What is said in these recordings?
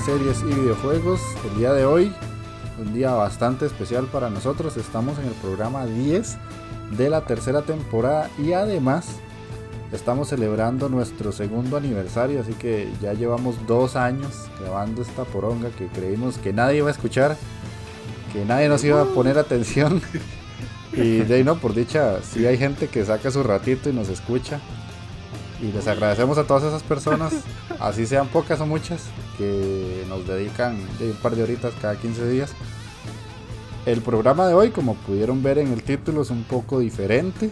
Series y videojuegos. El día de hoy, un día bastante especial para nosotros. Estamos en el programa 10 de la tercera temporada y además estamos celebrando nuestro segundo aniversario. Así que ya llevamos dos años grabando esta poronga que creímos que nadie iba a escuchar, que nadie nos iba a poner atención. Y de ahí no, por dicha, si hay gente que saca su ratito y nos escucha. Y les agradecemos a todas esas personas, así sean pocas o muchas, que nos dedican un par de horitas cada 15 días. El programa de hoy, como pudieron ver en el título, es un poco diferente.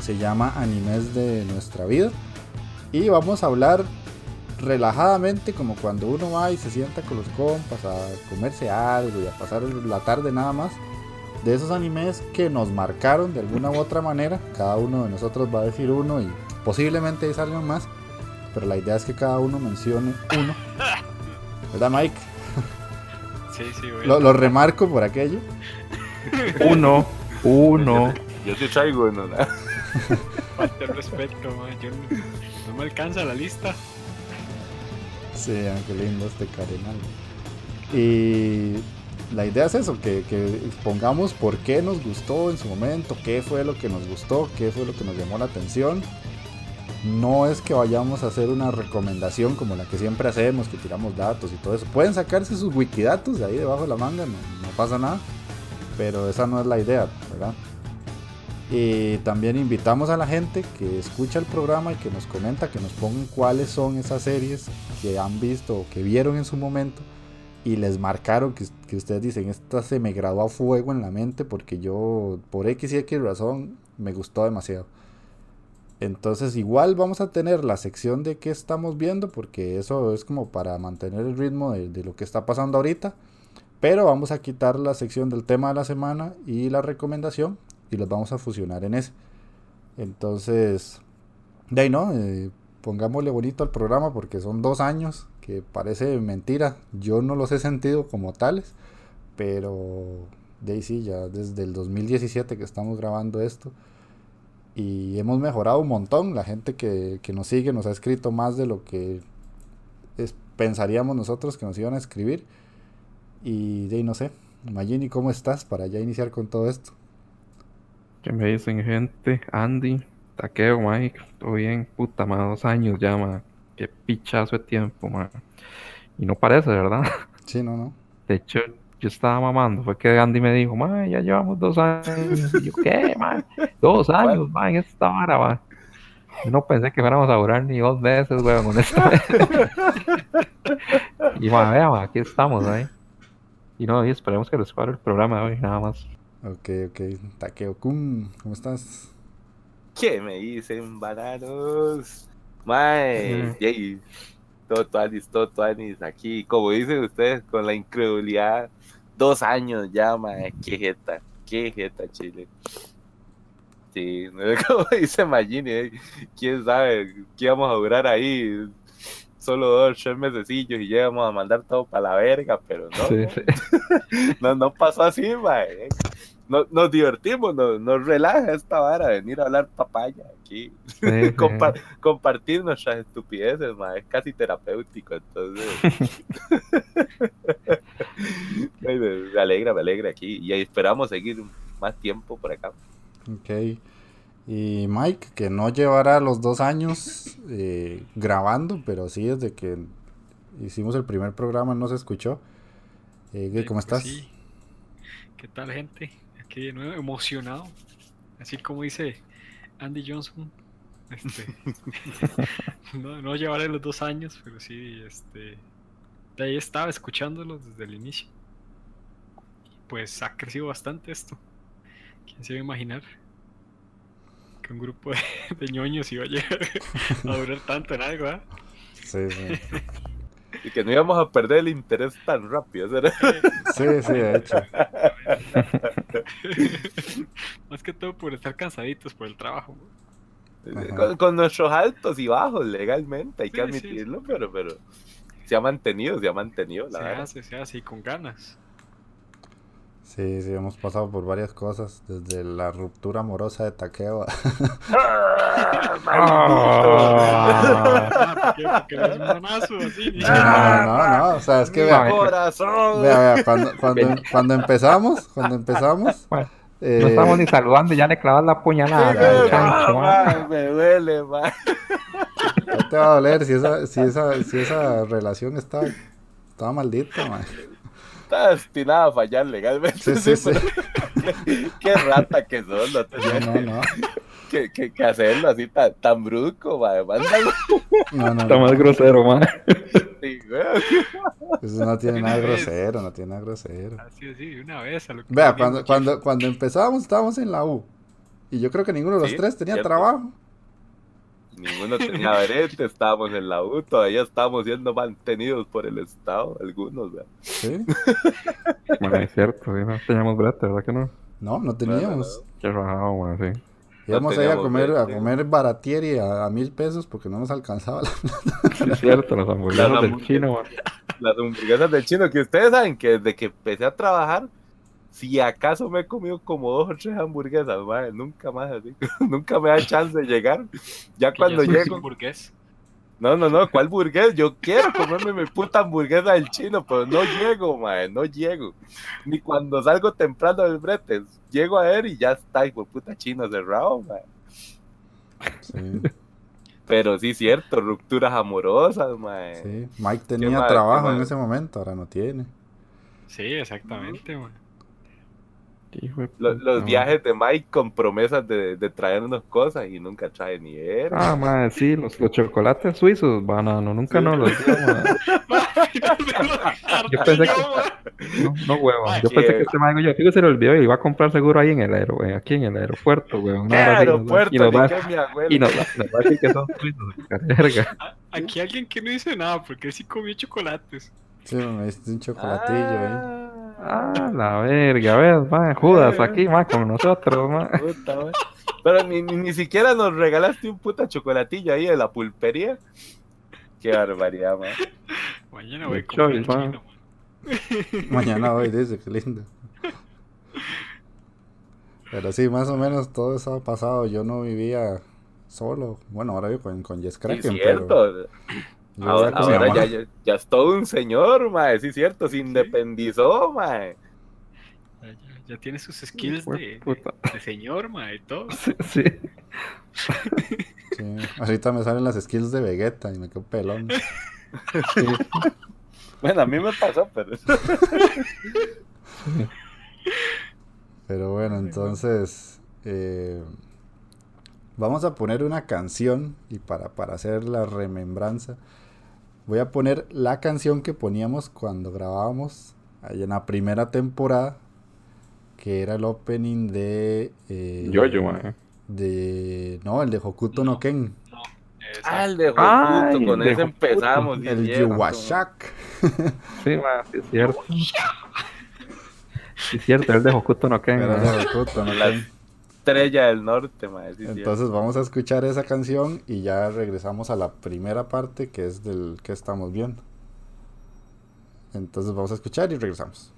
Se llama Animes de nuestra vida. Y vamos a hablar relajadamente, como cuando uno va y se sienta con los compas a comerse algo y a pasar la tarde nada más. De esos animes que nos marcaron de alguna u otra manera. Cada uno de nosotros va a decir uno y Posiblemente ahí salgan más, pero la idea es que cada uno mencione uno. ¿Verdad, Mike? Sí, sí, güey. Lo, remarco por aquello. Uno, uno. Yo te traigo, no, Falta el respeto, man. Yo no, me alcanza la lista. Sí, qué lindo este carenal. Y la idea es eso, que, que, expongamos por qué nos gustó en su momento, qué fue lo que nos gustó, qué fue lo que nos llamó la atención no es que vayamos a hacer una recomendación como la que siempre hacemos, que tiramos datos y todo eso. Pueden sacarse sus wikidatos de ahí debajo de la manga, no, pasa nada. Pero esa no es la idea, ¿verdad? Y también invitamos a la gente que escucha el programa y que nos comenta, que nos pongan cuáles son esas series que han visto o que vieron en su momento y les marcaron que, que ustedes dicen, esta se me graduó a fuego en la mente porque yo por X y X razón me gustó demasiado. Entonces igual vamos a tener la sección de qué estamos viendo, porque eso es como para mantener el ritmo de, lo que está pasando ahorita. Pero vamos a quitar la sección del tema de la semana y la recomendación y los vamos a fusionar en ese. Entonces, de ahí no, eh, pongámosle bonito al programa porque son dos años, que parece mentira. Yo no los he sentido como tales, pero de ahí sí, ya desde el 2017 que estamos grabando esto y hemos mejorado un montón. La gente que, nos sigue nos ha escrito más de lo que pensaríamos nosotros que nos iban a escribir. Y de no sé, Magini, ¿cómo estás para ya iniciar con todo esto? ¿Qué me dicen, gente? Andy, Taqueo, Mike, todo bien, puta, más dos años ya, ma. Qué pichazo de tiempo, ma. Y no parece, ¿verdad? Sí, no, no. De hecho, yo estaba mamando, fue que Andy me dijo, man, ya llevamos dos años. Y yo, ¿qué, man? Dos años, man, en esta vara, man. Yo no pensé que fuéramos a durar ni dos veces, weón, honestamente. y, man, vea, aquí estamos, ahí. Y no, y esperemos que les cuadre el programa hoy, nada más. Ok, ok. Takeo Kun, ¿cómo estás? ¿Qué me dicen, bananos? Mae, mm. todo tuanis, todo tuanis, aquí, como dicen ustedes, con la incredulidad dos años ya, mae, qué jeta, qué jeta, Chile. Sí, como dice Magini, eh, quién sabe qué íbamos a durar ahí, solo dos, tres mesecillos y ya íbamos a mandar todo para la verga, pero no, no, no pasó así, mae. No- nos divertimos, nos, nos relaja esta vara, venir a hablar papaya aquí, Sí, sí. Compa- compartir nuestras estupideces, ma, es casi terapéutico, entonces me, me alegra, me alegra aquí y esperamos seguir más tiempo por acá. Ok. Y Mike, que no llevará los dos años eh, grabando, pero sí desde que hicimos el primer programa no se escuchó. Eh, ¿qué- Sí, ¿Cómo pues estás? sí. ¿Qué tal, gente? De nuevo emocionado. Así como dice Andy Johnson. Este, no, no llevaré los dos años, pero sí, este. De ahí estaba escuchándolos desde el inicio. Pues ha crecido bastante esto. ¿Quién se iba a imaginar? Que un grupo de, de ñoños iba a llegar a durar tanto en algo, ¿ah? Sí, sí. Y que no íbamos a perder el interés tan rápido. Sí, sí, de hecho. Más que todo por estar cansaditos por el trabajo. Con, con nuestros altos y bajos legalmente, hay que Sí, sí, admitirlo, pero, pero se ha mantenido, se ha mantenido, la Se verdad. hace, se hace y con ganas. Sí, sí, hemos pasado por varias cosas, desde la ruptura amorosa de Takeo. Ah. Ah, ¿por qué? Porque eres un monazo, así. No, no, no, o sea, es que vea, corazón. vea, vea, cuando, cuando, cuando empezamos, cuando empezamos, Bueno, eh, No estamos ni saludando, ya le clavas la puñalada. ya, ya. chancho, ma. Ay, me duele, man. no te va a doler si esa, si esa, si esa relación estaba, estaba maldita, man. Está destinada a fallar legalmente. Sí, sí, sí. pero- Qué rata que son, no te- No, no, no, que, que, que hacerlo así tan, tan brusco. Mándalo no, no, Está no. más grosero, man. así, güey. Eso no tiene nada vez. grosero, no tiene nada grosero. Así, así, de una vez. A lo que Vea, cuando, cuando, cuando empezábamos estábamos en la U. Y yo creo que ninguno de los Sí, tres tenía cierto. trabajo. Ninguno tenía verete, estábamos en la U, todavía estábamos siendo mantenidos por el Estado, algunos, ¿verdad? ¿Sí? Bueno, es cierto, sí, no teníamos brete, ¿verdad que no? No, no teníamos. Qué rajado, man, sí. Íbamos ahí a comer, a comer baratieri a, a mil pesos porque no nos alcanzaba la... Sí, es cierto, las hamburguesas Las del hamburguesas. chino, man. Las hamburguesas del chino, que ustedes saben que desde que empecé a trabajar, si acaso me he comido como dos o tres hamburguesas, madre, nunca más así, nunca me da chance de llegar. Ya cuando ya llego, hamburgués. no, no, no, ¿cuál burgués? Yo quiero comerme mi puta hamburguesa del chino, pero no llego, madre, no llego. Ni cuando salgo temprano del brete, llego a ver y ya está, hijo puta chino cerrado, madre. Sí, Pero sí, cierto, rupturas amorosas, madre. sí. Mike tenía trabajo en ese momento, ahora no tiene. Sí, exactamente, man. Los viajes de Mike con promesas de, de traernos cosas y nunca trae ni él. Ah, man, sí, los, los chocolates suizos, banano, nunca Sí. nos los dio, man. Yo pensé que- No, no, huevón. Ay, Yo pensé que este man, yo se le olvidó y iba a comprar seguro ahí en el aero, güey, aquí en el aeropuerto, güey. ¿Qué aeropuerto? Y nos va, y nos, va- nos va a decir que son suizos, verga. Aquí alguien que no dice nada porque él sí comió chocolates. Sí, me diste un chocolatillo ahí. Ah, la verga, ves, man, Judas aquí, man, con nosotros, man. Puta, man. Pero ni, ni, ni siquiera nos regalaste un puta chocolatillo ahí de la pulpería. Qué barbaridad, man. Mañana voy a man. chino, man. Mañana hoy dice, qué lindo. Pero sí, más o menos todo eso ha pasado. Yo no vivía solo. Bueno, ahora vivo con, con Jess Sí, Kraken, pero cierto. Yo Ahora, ahora ya, ya, ya es todo un señor, man. Sí, cierto. Se independizó, man. Ya, tiene sus skills de de, señor, ma, y todo. Sí, sí. Sí, Ahorita me salen las skills de Vegeta y me quedo pelón. sí. Bueno, a mí me pasó, pero. Pero bueno, entonces eh, vamos a poner una canción y para, para hacer la remembranza voy a poner la canción que poníamos cuando grabábamos ahí en la primera temporada que era el opening de eh, Yo-yo, man. de no el de Hokuto no, No. Ken No, Ah, el de Ay, Hokuto, con ese Hokuto. empezamos. el. Yuwashak Sí, man, sí es cierto. Sí es cierto, el de Hokuto no Ken, era de Hokuto no Ken estrella del norte. Entonces vamos a escuchar esa canción y ya regresamos a la primera parte que es del que estamos viendo. Entonces vamos a escuchar y regresamos.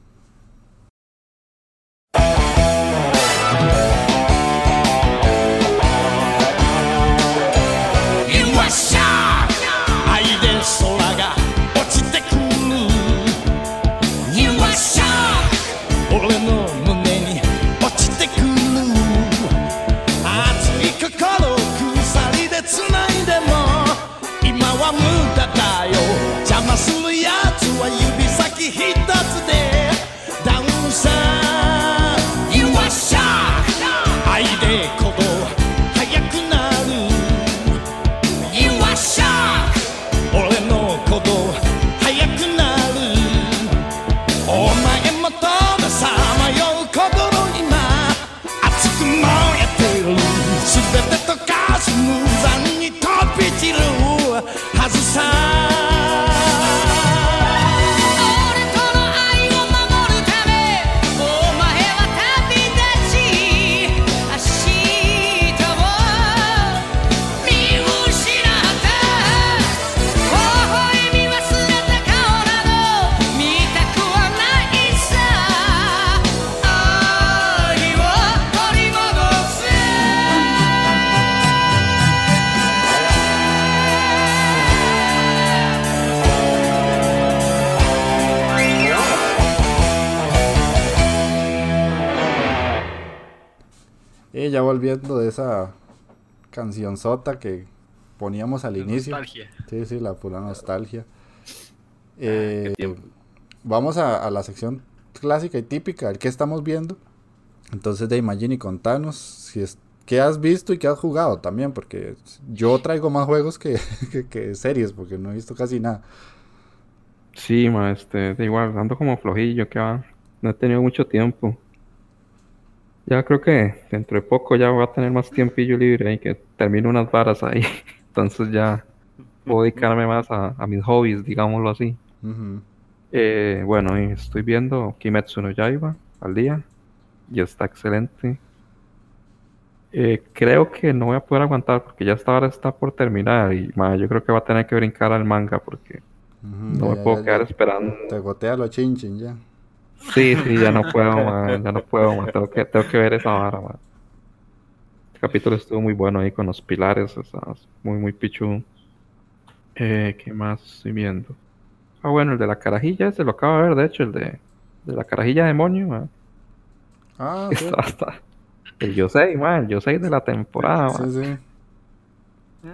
Ya volviendo de esa canción sota que poníamos al La inicio. Nostalgia. Sí, sí, la pura nostalgia. Ah, Eh, vamos a, a la sección clásica y típica, el que estamos viendo. Entonces, de Imagine y contanos si es, qué has visto y qué has jugado también, porque yo traigo más juegos que, que- que series, porque no he visto casi nada. Sí, ma, este, da igual, ando como flojillo, que va. No he tenido mucho tiempo. Ya creo que dentro de poco ya voy a tener más tiempillo libre y que termino unas varas ahí. Entonces ya puedo dedicarme más a, a mis hobbies, digámoslo así. Eh, bueno, y estoy viendo Kimetsu no Yaiba al día y está excelente. Eh, creo que no voy a poder aguantar porque ya esta hora está por terminar y ma, yo creo que va a tener que brincar al manga porque no ya, me puedo ya, quedar ya. esperando. Te gotea lo chinchin ya. Sí, sí, ya no puedo, man, ya no puedo, man, Tengo que, tengo que ver esa vara, man. El capítulo estuvo muy bueno ahí con los pilares, sea, muy, muy pichudo. Eh, ¿qué más estoy viendo? Ah, bueno, el de la carajilla, ese lo acabo de ver, de hecho, el de, de la carajilla demonio, man. Ah, sí. Está, está- El Yosei, man, el Yosei de la temporada, Sí, man. sí.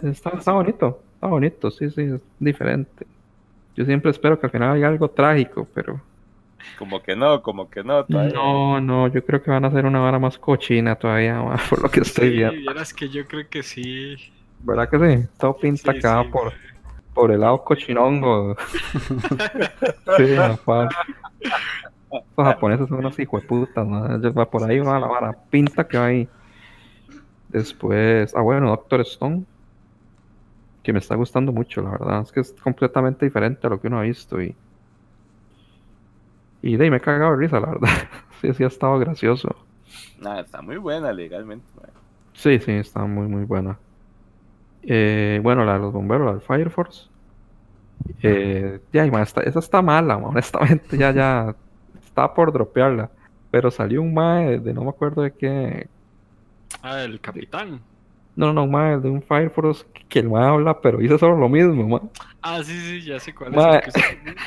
Está, está bonito, está bonito, sí, sí, es diferente. Yo siempre espero que al final haya algo trágico, pero Como que no, como que no. todavía. no, no, yo creo que van a hacer una vara más cochina todavía, por lo que estoy Sí, viendo. vieras que yo creo que sí. ¿Verdad que sí? Todo pinta Sí, acá sí. por, por el lado cochinongo. sí, Juan. Los japoneses son unos hijos de puta, ¿no? Por ahí va la vara. Pinta que va ahí. Después, ah, bueno, Doctor Stone. Que me está gustando mucho, la verdad. Es que es completamente diferente a lo que uno ha visto. Y, y de ahí me he cagado de risa, la verdad. sí, sí, ha estado gracioso. Nah, está muy buena legalmente. man. Sí, sí, está muy, muy buena. Eh, bueno, la de los bomberos, la de Fire Force. Eh, ya, y, ma, esta- esa está mala, ma, honestamente, ya, ya estaba por dropearla. Pero salió un mae de no me acuerdo de qué. Ah, el capitán. No, no, un mae de un Fire Force que, que el mae habla, pero dice solo lo mismo, ma. Ah, sí, sí, ya sé cuál Ma- es. el que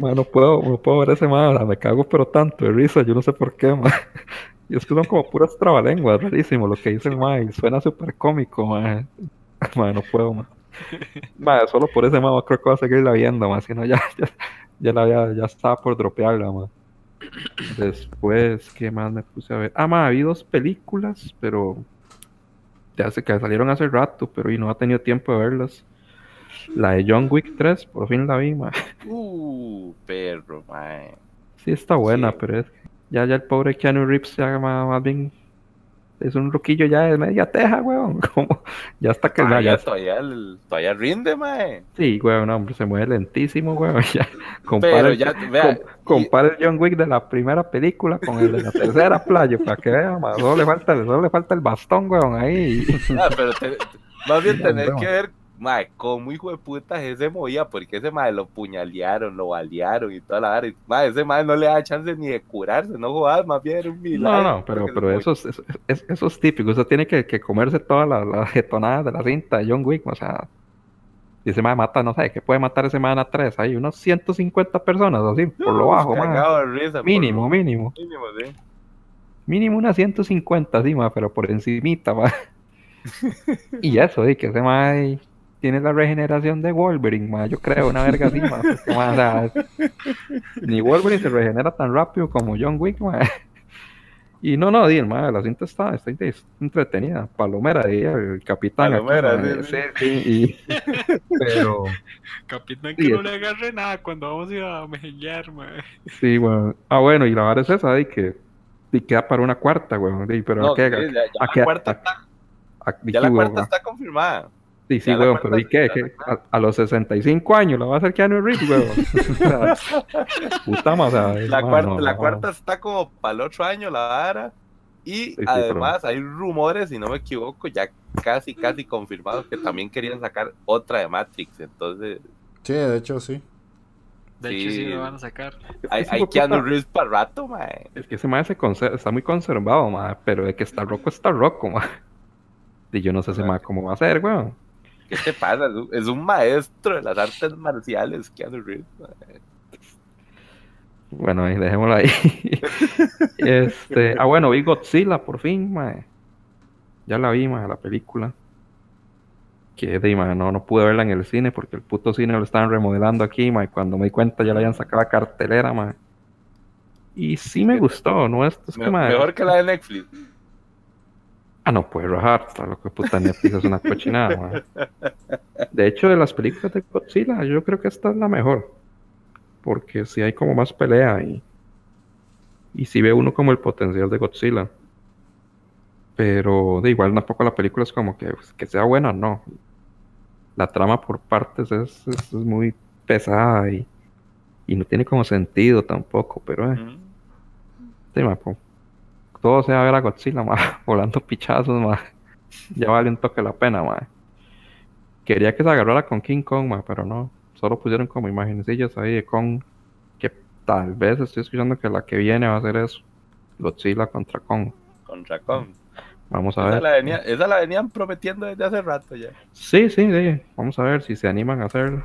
no puedo, no puedo ver ese ahora me cago pero tanto de risa, yo no sé por qué, ma. Y es que son como puras trabalenguas, rarísimo lo que dice el mae, y suena súper cómico, ma. Ma, no puedo, ma. Ma, solo por ese ma, creo que voy a seguirla viendo, ma, si no ya, ya, la había, ya estaba por dropearla, ma. Después, ¿qué más me puse a ver? Ah, ma, vi dos películas, pero ya sé que salieron hace rato, pero y no ha tenido tiempo de verlas. La de John Wick 3, por fin la vi, ma. Uh, perro, man. Sí, está buena, Sí. pero es que ya, ya el pobre Keanu Reeves ya ma- más, bien es un ruquillo ya de media teja, weón. Como, ya está que Todavía, ya, todavía, el- todavía rinde, man. sí, weón, no, hombre, se mueve lentísimo, weón. Ya, compara, ya, vea, com- compara el John Wick de la primera película con el de la tercera playa, para que vea, ma, solo le falta, solo le falta el bastón, weón, ahí. Ah, pero te- más bien weón. que ver, mae, cómo hijo de puta ese movía, porque ese mae lo puñalearon, lo balearon y toda la vara. y, Mae, ese mae no le da chance ni de curarse, no jodas, más bien era un No, milagro. no, pero, porque pero se eso es, eso, es- eso es típico. Usted tiene que, que comerse todas las las jetonadas de la cinta de John Wick. O sea, si ese man mata, no sé, que puede matar ese man a tres. Hay unos 150 personas así, por lo bajo, risa, por Mínimo, mínimo. mínimo, sí. Mínimo unas 150, sí, ma, pero por encimita, ma. Y eso, sí, que ese man tiene la regeneración de Wolverine, ma, yo creo, una verga así, ma, porque, ma, o sea, ni Wolverine se regenera tan rápido como John Wick, ma. Y no, no, di, el ma, la cinta está, está entretenida, palomera, el capitán. aquí, Palomera, ma, sí, sí, sí, y- pero, Capitán, Sí, que no le agarre nada cuando vamos a ir a mejenguear, mae. sí, bueno. Ah, bueno, y la vara es esa, di, que, y queda para una cuarta, weón, pero No, ¿a qué? sí, ya, ya ¿A la qué? cuarta ¿A- está, ya la weón, cuarta está confirmada. Sí, sí, weón, pero ¿y qué? ¿Qué? A, a los 65 años la va a hacer Keanu Reeves, weón. Puta más, La, cuarta, no, la no. cuarta está como para el otro año la vara. Y Sí, sí, además hay rumores, si no me equivoco, ya casi, casi confirmados que también querían sacar otra de Matrix. Entonces, Sí, de hecho sí. De hecho, sí lo van a sacar. hay, hay Keanu Reeves para rato, mae. Es que ese mae se está muy conservado, mae, pero de que está roco, está roco, mae. Y yo no sé ese mae cómo va a ser, weón. ¿Qué te pasa? Es un, es un maestro de las artes marciales, Keanu Reeves. Bueno, ahí, dejémoslo ahí. este, ah, bueno, vi Godzilla por fin, mae. Ya la vi, mae, la película. Que de mae, no, no pude verla en el cine porque el puto cine lo estaban remodelando aquí, mae. Cuando me di cuenta ya la habían sacado a cartelera, mae. Y sí me gustó, ¿no? Es, es que, Me- mae, mejor que la de Netflix. Ah, no puede rajar, está lo que puta Netflix es una cochinada. De hecho, de las películas de Godzilla, yo creo que esta es la mejor. Porque sí hay como más pelea y. Y sí ve uno como el potencial de Godzilla. Pero de igual tampoco la película es como que, pues, que sea buena, no. La trama por partes es, es- es muy pesada y, y no tiene como sentido tampoco, pero eh. Ujú. Sí, ma, po. Todo sea ver a Godzilla, ma, volando pichazos, ma. Ya vale un toque la pena, ma. Quería que se agarrara con King Kong, ma, pero no. Solo pusieron como imagenecillas ahí de Kong. Que tal vez estoy escuchando que la que viene va a ser eso. Godzilla contra Kong. Contra Kong. Vamos a Esa ver. la, venía- esa la venían prometiendo desde hace rato ya. Sí, sí, sí. Vamos a ver si se animan a hacerlo.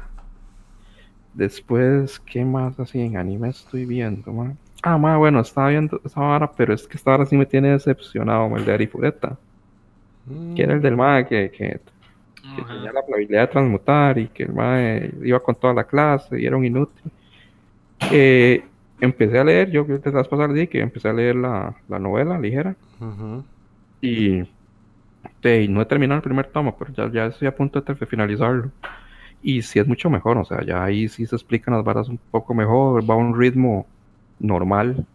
Después, ¿qué más así en anime estoy viendo, ma? Ah, ma, bueno, estaba viendo esa vara, pero es que esta vara sí me tiene decepcionado, ma, el de Arifureta. que era el del MAE que, que, que tenía la habilidad de transmutar y que el MAE iba con toda la clase y era un inútil. Eh, empecé a leer, yo que te vas a pasar de que empecé a leer la, la novela ligera y, y no he terminado el primer tomo, pero ya, ya estoy a punto de finalizarlo. Y sí es mucho mejor, o sea, ya ahí sí se explican las varas un poco mejor, va a un ritmo normal.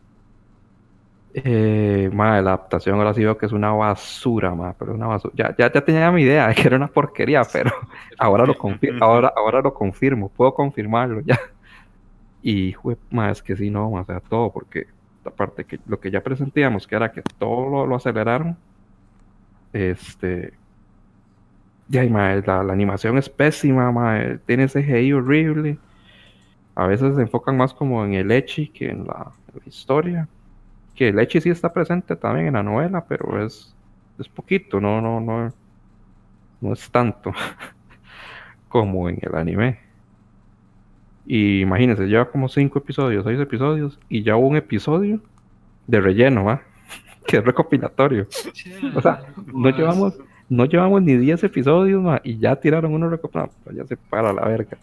Eh, ma, la adaptación ahora sí veo que es una basura, ma, pero una basura. Ya, ya, ya tenía mi idea de que era una porquería, pero ahora lo confirmo, ahora, ahora lo confirmo, puedo confirmarlo ya. Y ma, es que sí, no, ma, o sea, todo, porque aparte que lo que ya presentíamos, que era que todo lo, lo aceleraron, este, ya, y, ma, la, la animación es pésima, ma, eh, tiene ese CGI horrible. A veces se enfocan más como en el Echi que en la, en la historia. Que el Echi sí está presente también en la novela, pero es, es poquito, no, no, no, no es tanto como en el anime. Y imagínense, lleva como cinco episodios, seis episodios, y ya hubo un episodio de relleno, ¿va? Que es recopilatorio. O sea, no llevamos, no llevamos ni 10 episodios, ma, y ya tiraron uno recopilado. Pues ya se para la verga.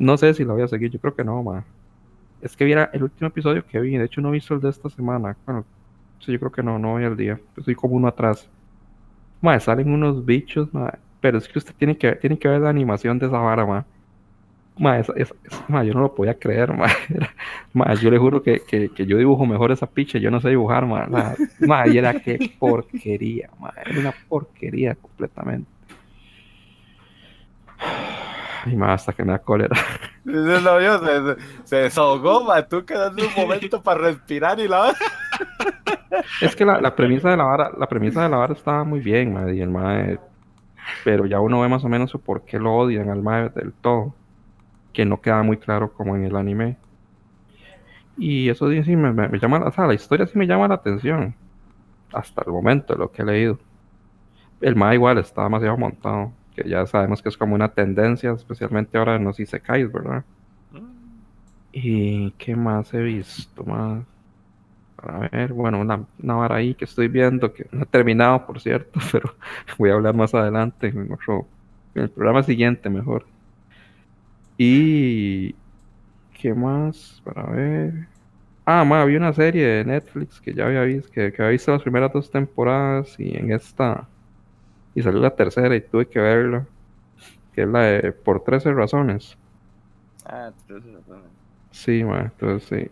No sé si la voy a seguir, yo creo que no, ma. Es que viera el último episodio que vi, de hecho no he visto el de esta semana. Bueno, sí, yo creo que no, no voy al día. Estoy como uno atrás. Ma, salen unos bichos, ma, pero es que usted tiene que, tiene que ver la animación de esa vara, ma. Ma, ma, yo no lo podía creer, ma. Era- ma, yo le juro que, que, que yo dibujo mejor esa picha, yo no sé dibujar, ma. Ma, ma, y era que porquería, ma. Era una porquería completamente. Y más hasta que me da cólera. No, yo, se, se- desahogó, ma. Tú quedaste un momento para respirar y la Es que la, la premisa de la vara, la premisa de la vara estaba muy bien, ma, y el mae, pero ya uno ve más o menos por qué lo odian al mae del todo, que no queda muy claro como en el anime. Y eso sí, sí me, me- me llama, o sea, la historia sí me llama la atención, hasta el momento de lo que he leído. El mae igual está demasiado montado, que ya sabemos que es como una tendencia, especialmente ahora en los isekais, ¿verdad? ¿Y qué más he visto más? A ver, bueno, una, una vara ahí que estoy viendo, que no he terminado, por cierto, pero voy a hablar más adelante en otro, el programa siguiente mejor. Y. ¿Qué más? Para ver. Ah, ma, había una serie de Netflix que ya había visto, que, que había visto las primeras dos temporadas y en esta. Y salió la tercera y tuve que verla. Que es la de Por 13 razones. Ah, tres razones. Sí, ma, entonces sí.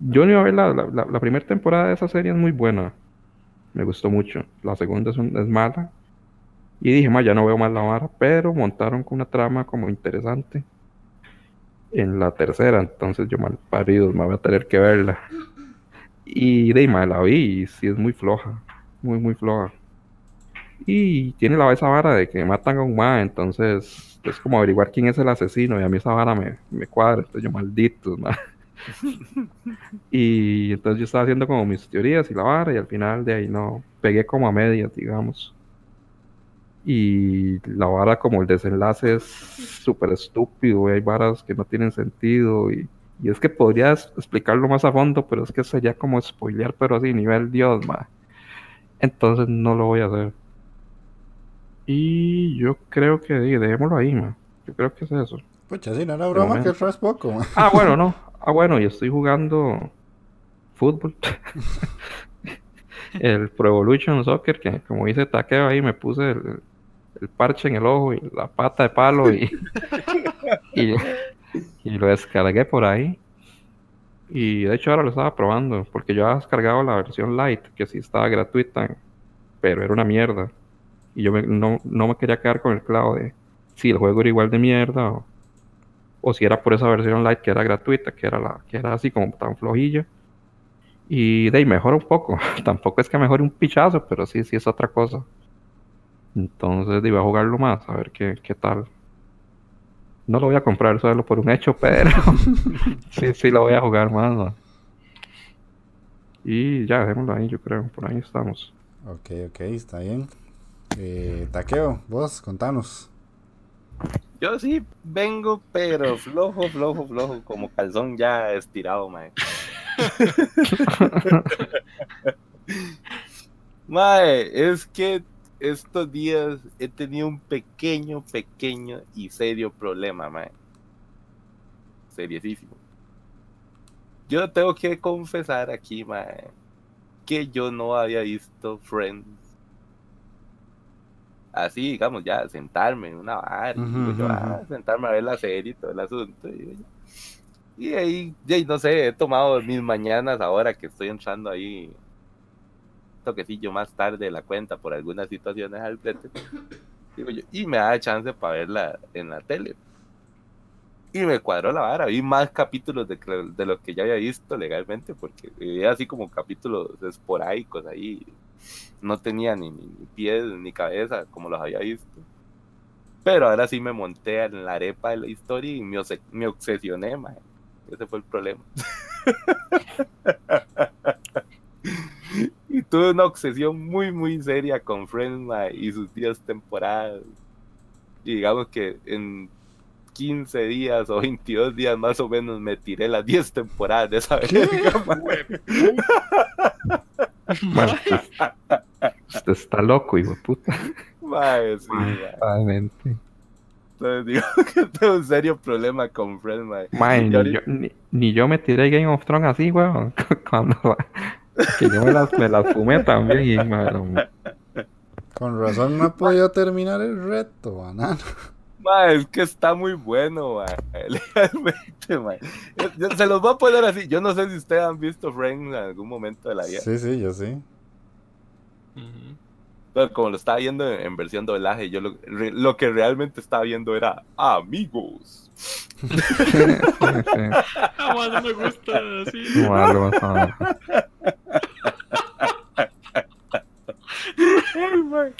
Yo no iba a ver la, la, la- la primera temporada de esa serie, es muy buena. Me gustó mucho. La segunda es, un- es mala. Y dije, ma, ya no veo más la vara, pero montaron con una trama como interesante en la tercera, entonces yo mal parido, me voy a tener que verla. Y de ahí, ma, la vi y sí es muy floja, muy, muy floja. Y tiene la esa vara de que matan a un ma, entonces es como averiguar quién es el asesino y a mí esa vara me, me cuadra, entonces yo maldito, ma. Y entonces yo estaba haciendo como mis teorías y la vara y al final de ahí no, pegué como a medias, digamos. Y la vara como el desenlace es súper estúpido, y hay varas que no tienen sentido y, y es que podrías explicarlo más a fondo, pero es que sería como spoilear, pero así, nivel Dios, ma. Entonces no lo voy a hacer. Y yo creo que dejémoslo ahí, ma. Yo creo que es eso. Pucha, sí, no era broma que es poco, ma. Ah, bueno, no. Ah, bueno, y estoy jugando fútbol. el Pro Evolution Soccer, que como dice Taqueo ahí, me puse el, el parche en el ojo y la pata de palo y, y, y lo descargué por ahí. Y de hecho ahora lo estaba probando, porque yo había descargado la versión light, que sí estaba gratuita, pero era una mierda. Y yo me- no, no me quería quedar con el clavo de si el juego era igual de mierda o, o si era por esa versión light que era gratuita, que era la que era así como tan flojilla. Y de ahí mejora un poco. Tampoco es que mejore un pichazo, pero sí, sí es otra cosa. Entonces iba a jugarlo más, a ver qué, qué tal. No lo voy a comprar solo por un hecho, pero sí, sí lo voy a jugar más. Y ya, dejémoslo ahí, yo creo. Por ahí estamos. Ok, ok, está bien. Eh, Taqueo, vos, contanos. Yo sí vengo, pero flojo, flojo, flojo, como calzón ya estirado, mae. mae, es que estos días he tenido un pequeño, pequeño y serio problema, mae. Seriosísimo. Yo tengo que confesar aquí, mae, que yo no había visto Friends. Así, digamos, ya sentarme en una bar, y Ujú, digo yo, ujú, ah, ujú. sentarme a ver la serie y todo el asunto. Y, y ahí, y no sé, he tomado mis mañanas ahora que estoy entrando ahí toquecillo más tarde de la cuenta por algunas situaciones al frente. Digo yo, y me da chance para verla en la tele. Y me cuadró la vara, vi más capítulos de, de los que ya había visto legalmente, porque veía así como capítulos esporádicos ahí. No tenía ni, ni, ni pies ni cabeza como los había visto. Pero ahora sí me monté en la arepa de la historia y me, obse- me obsesioné, mae. Ese fue el problema. y tuve una obsesión muy, muy seria con Friends y sus 10 temporadas. Y digamos que en 15 días o 22 días más o menos me tiré las 10 temporadas de esa verga. Bueno, usted, está loco, hijo de puta. Mae, sí, mae. Realmente. Entonces digo que tengo un serio problema con Friends, mae. Mae, ni, ahorita- yo, ni, ni yo me tiré Game of Thrones así, weón. Cuando que yo me las, me las fumé también. Y, mae, Con razón no he podido terminar el reto, banano. Ma, es que está muy bueno, ma. Legalmente, ma. Yo- yo- Se los voy a poner así. Yo no sé si ustedes han visto Friends en algún momento de la vida. Sí, sí, yo sí. Pero como lo estaba viendo en, en versión doblaje, yo lo, re- lo que realmente estaba viendo era amigos. sí, sí. Ah, más no me gusta así. Ay.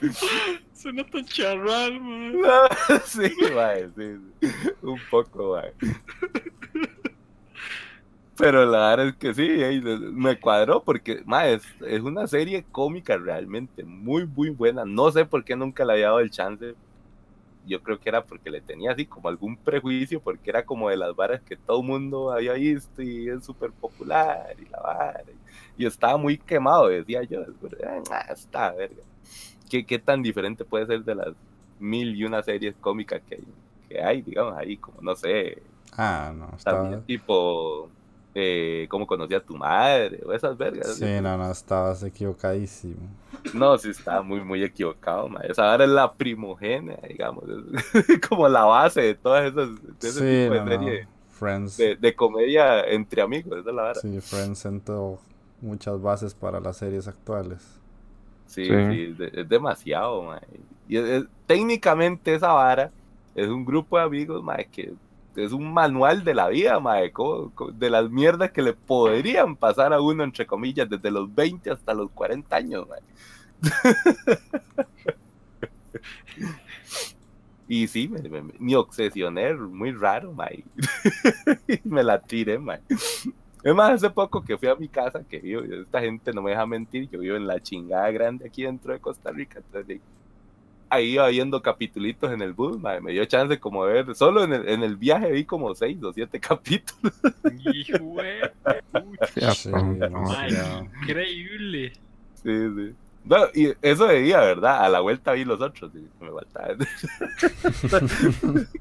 Suena tan charral, man. ma, sí, sí. Un poco. Pero la verdad es que sí, me cuadró porque ma, es, es una serie cómica realmente, muy, muy buena. No sé por qué nunca le había dado el chance. Yo creo que era porque le tenía así como algún prejuicio, porque era como de las varas que todo el mundo había visto y es súper popular y la vara. Y estaba muy quemado, decía yo. Ah, está, verga. ¿Qué, ¿Qué tan diferente puede ser de las mil y una series cómicas que hay, que hay digamos, ahí, como no sé, Ah, no, estaba... también tipo, eh, cómo conocí a tu madre, o esas vergas. Sí, no, no, estabas equivocadísimo. No, sí, estaba muy, muy equivocado, ma. Esa ahora es la primogénea, digamos, es como la base de todas esas, de ese Sí, tipo de no, no. serie Friends. de, de comedia entre amigos, esa es la vara. Sí, Friends sentó muchas bases para las series actuales. Sí, Sí. sí, es, de- es demasiado. Y es- es- técnicamente esa vara es un grupo de amigos, que es un manual de la vida, mae, de las mierdas que le podrían pasar a uno, entre comillas, desde los 20 hasta los 40 años, mae. Y sí, me, me, me obsesioné, muy raro, mae. me la tiré, mae. Es más, hace poco que fui a mi casa, que vivo, esta gente no me deja mentir, yo vivo en la chingada grande aquí dentro de Costa Rica, entonces ahí iba viendo capitulitos en el bus, mae, me dio chance como de ver, solo en el, en el viaje vi como seis o siete capítulos. Hijo de pucha, Sí, hasta- Sí, no, demasiado. increíble. Sí, sí. No, y eso de día, ¿verdad? A la vuelta vi los otros, y me faltaba.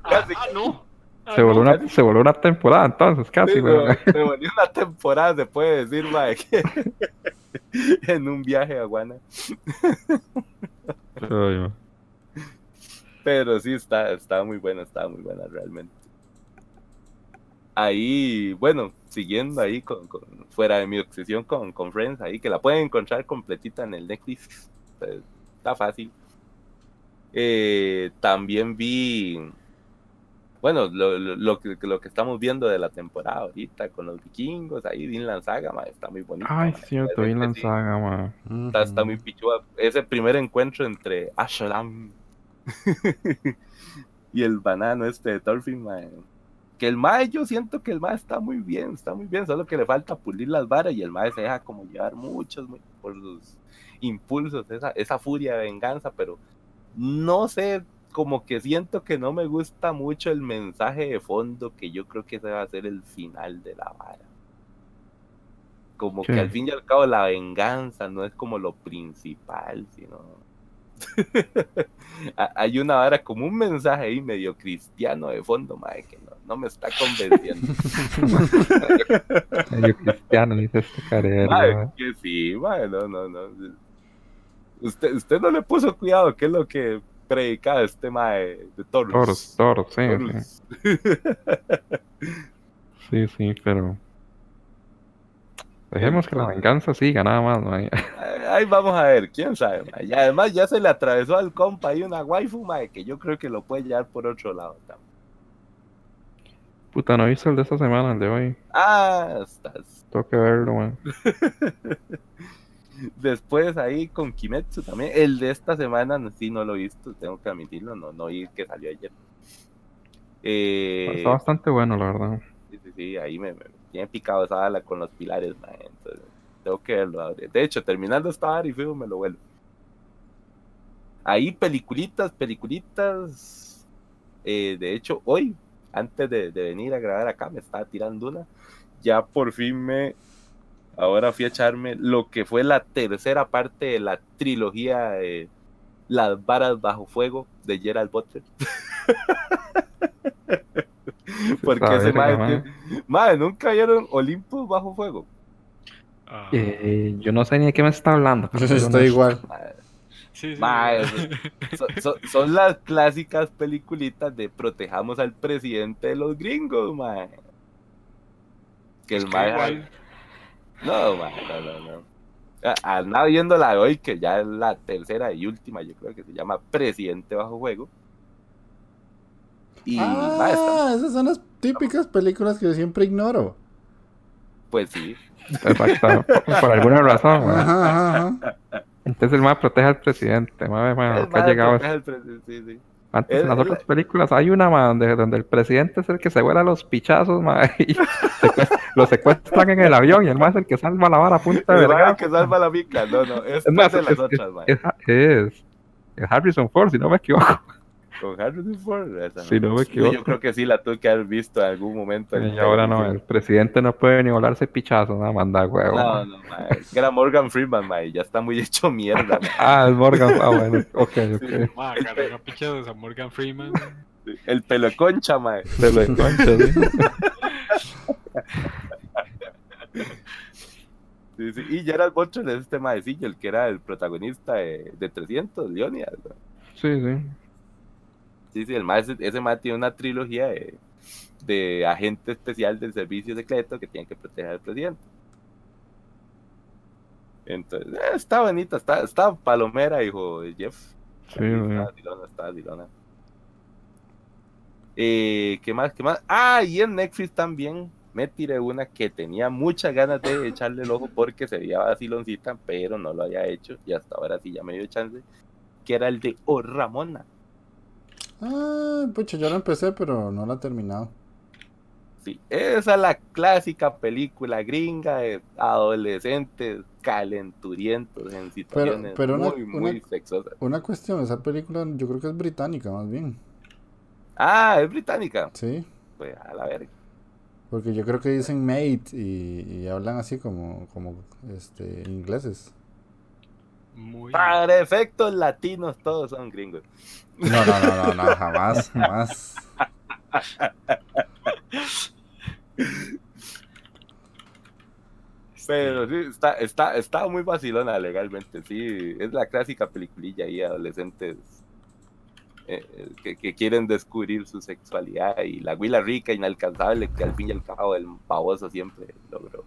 Ah, Casi. ah, no. Se volvió, una, se volvió una temporada entonces, casi, Sí, weón. me, me volví una temporada, se puede decir, mae, que en un viaje a Guana. Pero sí, está, está muy buena, está muy buena realmente. Ahí, bueno, siguiendo ahí con, con- fuera de mi obsesión con, con Friends, ahí que la pueden encontrar completita en el Netflix. Pues, Está fácil. Eh, también vi, bueno, lo, lo, lo que, lo que estamos viendo de la temporada ahorita con los vikingos, ahí Vinland Saga, ma, está muy bonito. Ay, ma, cierto, Vinland sí. Saga, man. Está, está muy pichuda. Ese primer encuentro entre Ashalam y el banano este de Thorfinn. Que el mae, yo siento que el mae está muy bien, está muy bien, solo que le falta pulir las varas y el mae se deja como llevar muchos muy- por los impulsos, esa, esa furia de venganza, pero no sé, como que siento que no me gusta mucho el mensaje de fondo que yo creo que ese va a ser el final de la vara. Como que al fin y al cabo la venganza no es como lo principal, sino... Ha- Hay una vara como un mensaje ahí medio cristiano de fondo, mae, que no, no me está convenciendo. Medio cristiano, dice este carero. Man. que sí, mae, no, no, no. Usted, usted no le puso cuidado, ¿qué es lo que predicaba este mae de toros? Toros, toros, sí, sí. Sí, sí, pero. Dejemos que la venganza siga, nada más, man. Ahí vamos a ver, quién sabe. Y además ya se le atravesó al compa ahí una waifu, mae, que yo creo que lo puede llevar por otro lado también. Puta, no visto el de esta semana, el de hoy. Ah, estás. Tengo que verlo, man. Después ahí con Kimetsu también. El de esta semana sí no lo he visto, tengo que admitirlo, no, no vi que salió ayer. Eh, Está bastante bueno, la verdad. sí, sí, sí, ahí me, me tiene picado esa bala con los pilares, mae, entonces tengo que verlo. De hecho, terminando esta vara y fijo me lo vuelvo. Ahí peliculitas, peliculitas. eh, de hecho, hoy, antes de, de venir a grabar acá, me estaba tirando una. Ya por fin me. Ahora fui a echarme lo que fue la tercera parte de la trilogía de Las varas bajo fuego de Gerald Butler. Porque Esa ese tiene- mae, nunca vieron Olympus bajo fuego. Ah, Eh, yo no sé ni de qué me está hablando. pero yo Estoy no- igual. Sí, sí. so- son las clásicas peliculitas de protejamos al presidente de los gringos, mae. Que Es el que igual, No, mae, no, no, no. Ah, Andaba viendo la de hoy, que ya es la tercera y última, yo creo que se llama Presidente bajo fuego. Y mae, está- Ah, esas son las típicas películas que yo siempre ignoro. pues sí. Exacto. Por, por alguna razón, man. Ajá, ajá, ajá. Entonces el más protege al presidente, man, man, el que ha llegado. protege al presi- sí, sí. Antes en las otras películas hay una man, donde, donde el presidente es el que se vuela los pichazos, man, y lo secuestran en el avión y el más es el que salva la vara a punta de El mae verga. que salva la mica, no, no, es, Es más, de las es, otras, es, es- es Harrison Ford, si no me equivoco. Con Harrison Ford. esa Si no me equivoco. Yo creo que sí la tuve que haber visto en algún momento. en Y ahora no, el presidente no puede ni volarse pichazo, nada, manda huevo. No, no, mae. Que era Morgan Freeman, mae. Ya está muy hecho mierda, mae. Ah, es Morgan. Ah, bueno, ok, ok. Ma, agarré pichazos a Morgan Freeman. El pelo de concha, mae. Se lo enconcho, sí. Sí, sí. Y Gerald Butler es este maecillo, el que era el protagonista de, de 300, Leonidas. Sí, sí. Sí, sí, el mae, ese, mae tiene una trilogía de, de agente especial del servicio secreto que tiene que proteger al presidente. Entonces, eh, está bonita, está, está palomera, hijo de Jeff. Sí, Está dilona, está dilona. Eh, ¿Qué más? ¿Qué más? Ah, y en Netflix también me tiré una que tenía muchas ganas de echarle el ojo porque se veía vaciloncita, pero no lo había hecho y hasta ahora sí ya me dio chance. Que era el de Oh Ramona. Ah, pucha, yo lo empecé, pero no lo he terminado. Sí, esa es la clásica película gringa de adolescentes calenturientos en situaciones pero una- muy, muy una- sexosas. Una cuestión, esa película yo creo que es británica más bien. Ah, es británica. Sí, Pues a la verga. Porque yo creo que dicen mate y, y hablan así como, como este, ingleses. Muy. Para efectos latinos, todos son gringos. No, no, no, no, no, jamás, jamás. Pero sí, está, está, está muy vacilona legalmente, sí. Es la clásica peliculilla ahí, adolescentes eh, que, que quieren descubrir su sexualidad y la huila rica, inalcanzable, que al fin y al cabo el pavoso siempre logró.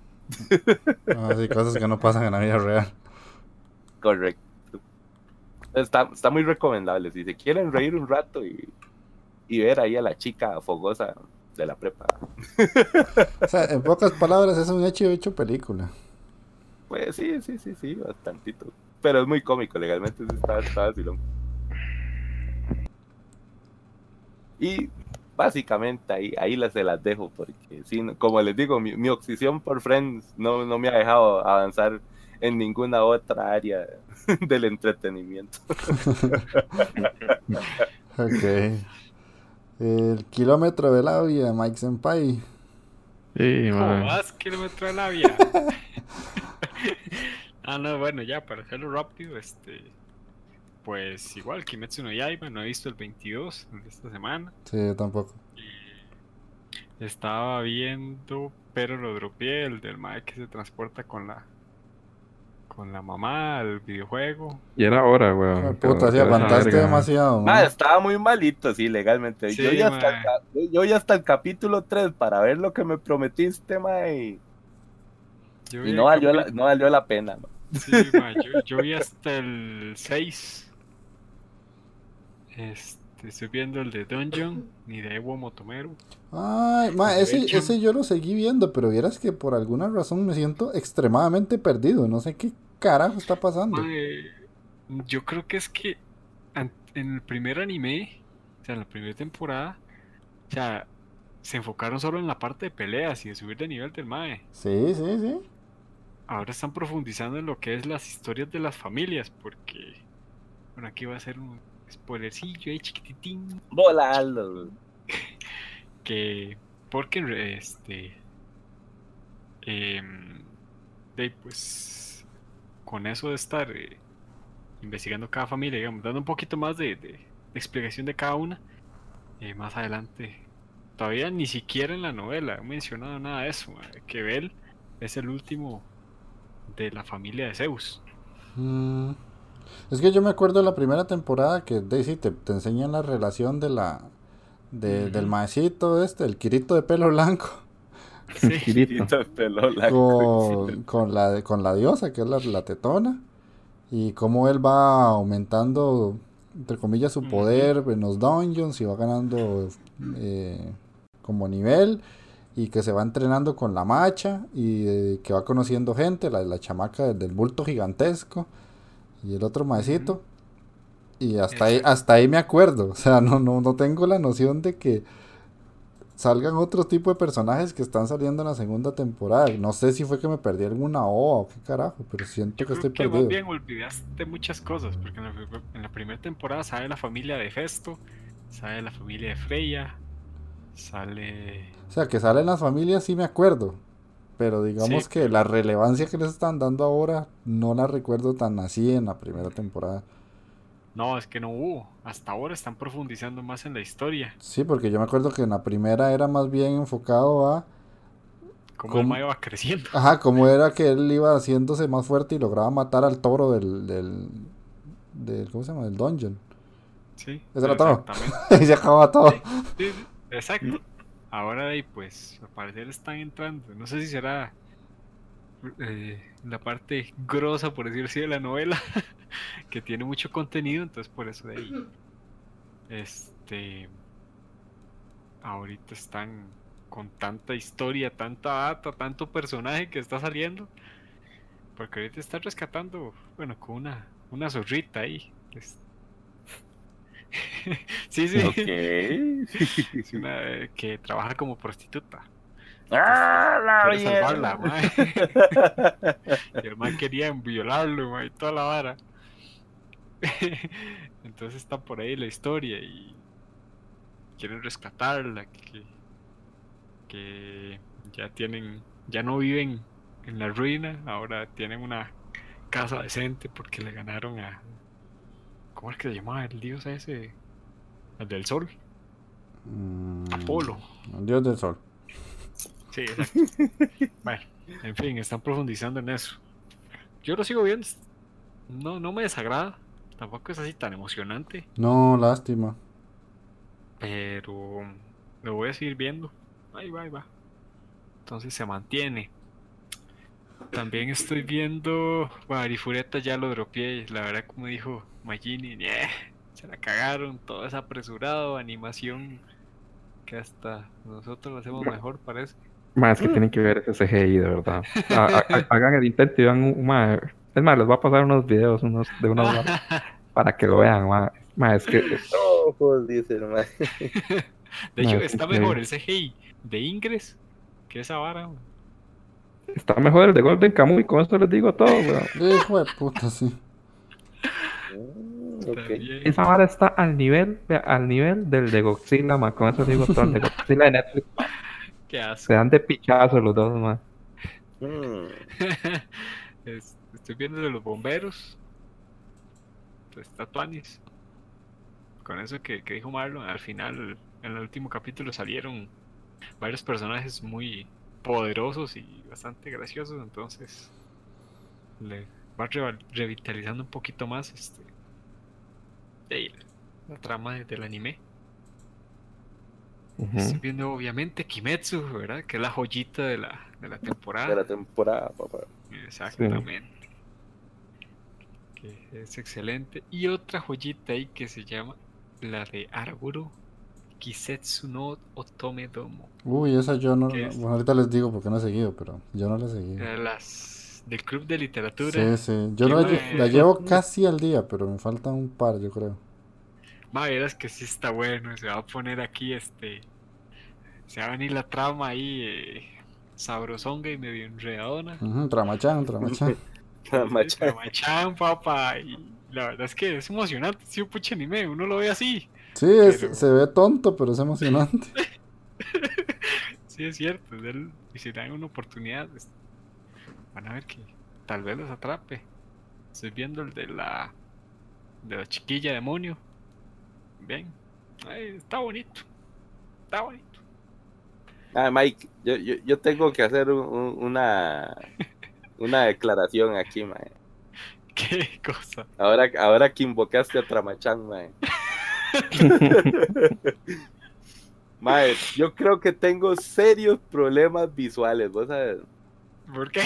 Así, cosas que no pasan en la vida real. Correcto. Está, está muy recomendable. Si se quieren reír un rato y, y ver ahí a la chica fogosa de la prepa, O sea, en pocas palabras, es un hecho hecho película. pues sí, sí, sí, sí, bastantito. Pero es muy cómico, legalmente sí está, está vacilón. Y básicamente ahí, ahí las se las dejo, porque no- como les digo, mi, mi obsesión por Friends no, no me ha dejado avanzar en ninguna otra área del entretenimiento. Ok. El kilómetro de la vía de Mike Senpai. Sí, ¿Cómo vas, kilómetro de la vía? ah, no, bueno, ya, para hacerlo rápido, este. Pues igual, Kimetsu no Yaiba, no he visto el 22 de esta semana. Sí, yo tampoco. Y estaba viendo, pero lo dropeé, el del mae que se transporta con la con la mamá al videojuego. Y era hora, Ah, weón. puta, sí, Esa aguantaste demasiado. Ah, man. estaba muy malito, sí, legalmente. yo, ya hasta el, yo- ya hasta el capítulo 3 para ver lo que me prometiste, mae. Yo Y no valió, la, no valió la pena. Sí, mae, yo, yo vi hasta el 6. Este, estoy viendo el de Dungeon, ni de Ewo Motomero. Ay, ma, ese, ese yo lo seguí viendo, pero vieras que por alguna razón me siento extremadamente perdido. No sé qué carajo está pasando. Yo creo que es que en el primer anime, o sea, en la primera temporada, o sea, se enfocaron solo en la parte de peleas y de subir de nivel del Mae. Sí, sí, sí. Ahora están profundizando en lo que es las historias de las familias, porque, bueno, aquí va a ser un spoilercillo ahí chiquititín, Volalo. que, porque, este, de, pues, con eso de estar eh, investigando cada familia, digamos, dando un poquito más de, de- de explicación de cada una, eh, más adelante, todavía ni siquiera en la novela he mencionado nada de eso, que Bell es el último de la familia de Zeus. Mm. Es que yo me acuerdo de la primera temporada que Daisy te, te enseñan la relación de la de- del maecito este, el quirito de pelo blanco, Sí, Kirito. El pelo blanco. con, con la, con la diosa, que es la, la tetona, y cómo él va aumentando, entre comillas, su poder en los dungeons y va ganando eh, como nivel, y que se va entrenando con la macha, y eh, que va conociendo gente, la, la chamaca del bulto gigantesco, y el otro maecito. Y hasta ahí, hasta ahí me acuerdo. O sea, no, no, no tengo la noción de que salgan otro tipo de personajes que están saliendo en la segunda temporada. No sé si fue que me perdí alguna OVA o qué carajo, pero siento Yo que creo estoy que perdido. bien olvidaste muchas cosas, porque en la, en la primera temporada sale la familia de Festo, sale la familia de Freya, sale... O sea, que salen las familias sí me acuerdo. Pero digamos Sí, que la relevancia que les están dando ahora no la recuerdo tan así en la primera temporada. No, es que no hubo. Hasta ahora están profundizando más en la historia. Sí, porque yo me acuerdo que en la primera era más bien enfocado a, Cómo, va creciendo. ajá, cómo era que él iba haciéndose más fuerte y lograba matar al toro del, del, del ¿cómo se llama? Del dungeon. Sí. Eso era todo. Exactamente. y se acababa todo. Sí, sí, exacto. Ahora de ahí, pues, al parecer están entrando. No sé si será eh, la parte grosa, por decirlo así, de la novela, que tiene mucho contenido, entonces por eso de ahí. Este. Ahorita están con tanta historia, tanta data, tanto personaje que está saliendo. Porque ahorita están rescatando, bueno, con una, una zorrita ahí. es- sí, sí. Es una eh, que trabaja como prostituta. ¡Ah, la Quiere salvarla, mae. Y el man quería violarlo, mae, y toda la vara. Entonces está por ahí la historia y quieren rescatarla, que, que ya tienen, ya no viven en la ruina, ahora tienen una casa decente porque le ganaron a, ¿cómo es que se llamaba el dios ese? El del sol, Mm, Apolo. Dios del sol. Sí, exacto. bueno, en fin, están profundizando en eso. Yo lo sigo viendo. No, no me desagrada. Tampoco es así tan emocionante. No, lástima. Pero lo voy a seguir viendo. Ahí va, ahí va. Entonces se mantiene. También estoy viendo. Bueno, Arifureta ya lo dropeé. La verdad, como dijo Magini, "Ñe, se la cagaron. Todo es apresurado. Animación que hasta nosotros lo hacemos mejor, parece. Más que tienen que ver ese CGI, de verdad. Ha- ha- Hagan el intento y vean un, ma, Es más, les voy a pasar unos videos unos, de unos para que lo vean, ma. Ma, es que Ojos, dice el mae. De hecho, está mejor el CGI de Ingres que esa vara. Está mejor el de Golden Kamuy, con esto les digo todo, weón. Hijo de puta, sí. Mm, ok. También. Esa vara está al nivel, al nivel del de Godzilla, ma. Con eso les digo todo, el de Godzilla de Netflix. Qué asco. Se dan de pichazo los dos, ma. Mm, Es- Estoy viendo de los bomberos. Está Tuanis. Con eso que, que dijo Marlon, al final, en el último capítulo salieron varios personajes muy poderosos y bastante graciosos, entonces le va revitalizando un poquito más este de- la trama de- del anime. Estoy viendo obviamente Kimetsu, ¿verdad? Que es la joyita de la, de la temporada. de la temporada, papá. Exactamente. Que es excelente. Y otra joyita ahí que se llama la de Araguro Kisetsu no Otome Domo. Uy, esa yo no. Bueno, ahorita les digo porque no he seguido, pero yo no la he seguido. Eh, Las del Club de Literatura. Sí, sí. Yo la, la llevo casi al día, pero me faltan un par, yo creo. Ma, verás que sí está bueno. Se va a poner aquí este. Se va a venir la trama ahí. Eh, sabrosonga y medio enredadona. Ujú, Tramachán, tramachán. La macha. Machan, papá. Y la verdad es que es emocionante. Sí, un puche anime. Uno lo ve así. Sí, es- Pero- se ve tonto, pero es emocionante. Sí, es cierto. del- y si le dan una oportunidad, van a ver que tal vez los atrape. Estoy viendo el de la de la chiquilla demonio. Bien. Ay, está bonito. Está bonito. Ah, Mike, yo, yo, yo tengo que hacer un- un- una, una declaración aquí, mae. Qué cosa. Ahora, ahora que invocaste a Tramachán, mae. Mae, yo creo que tengo serios problemas visuales, ¿vos sabes? ¿Por qué?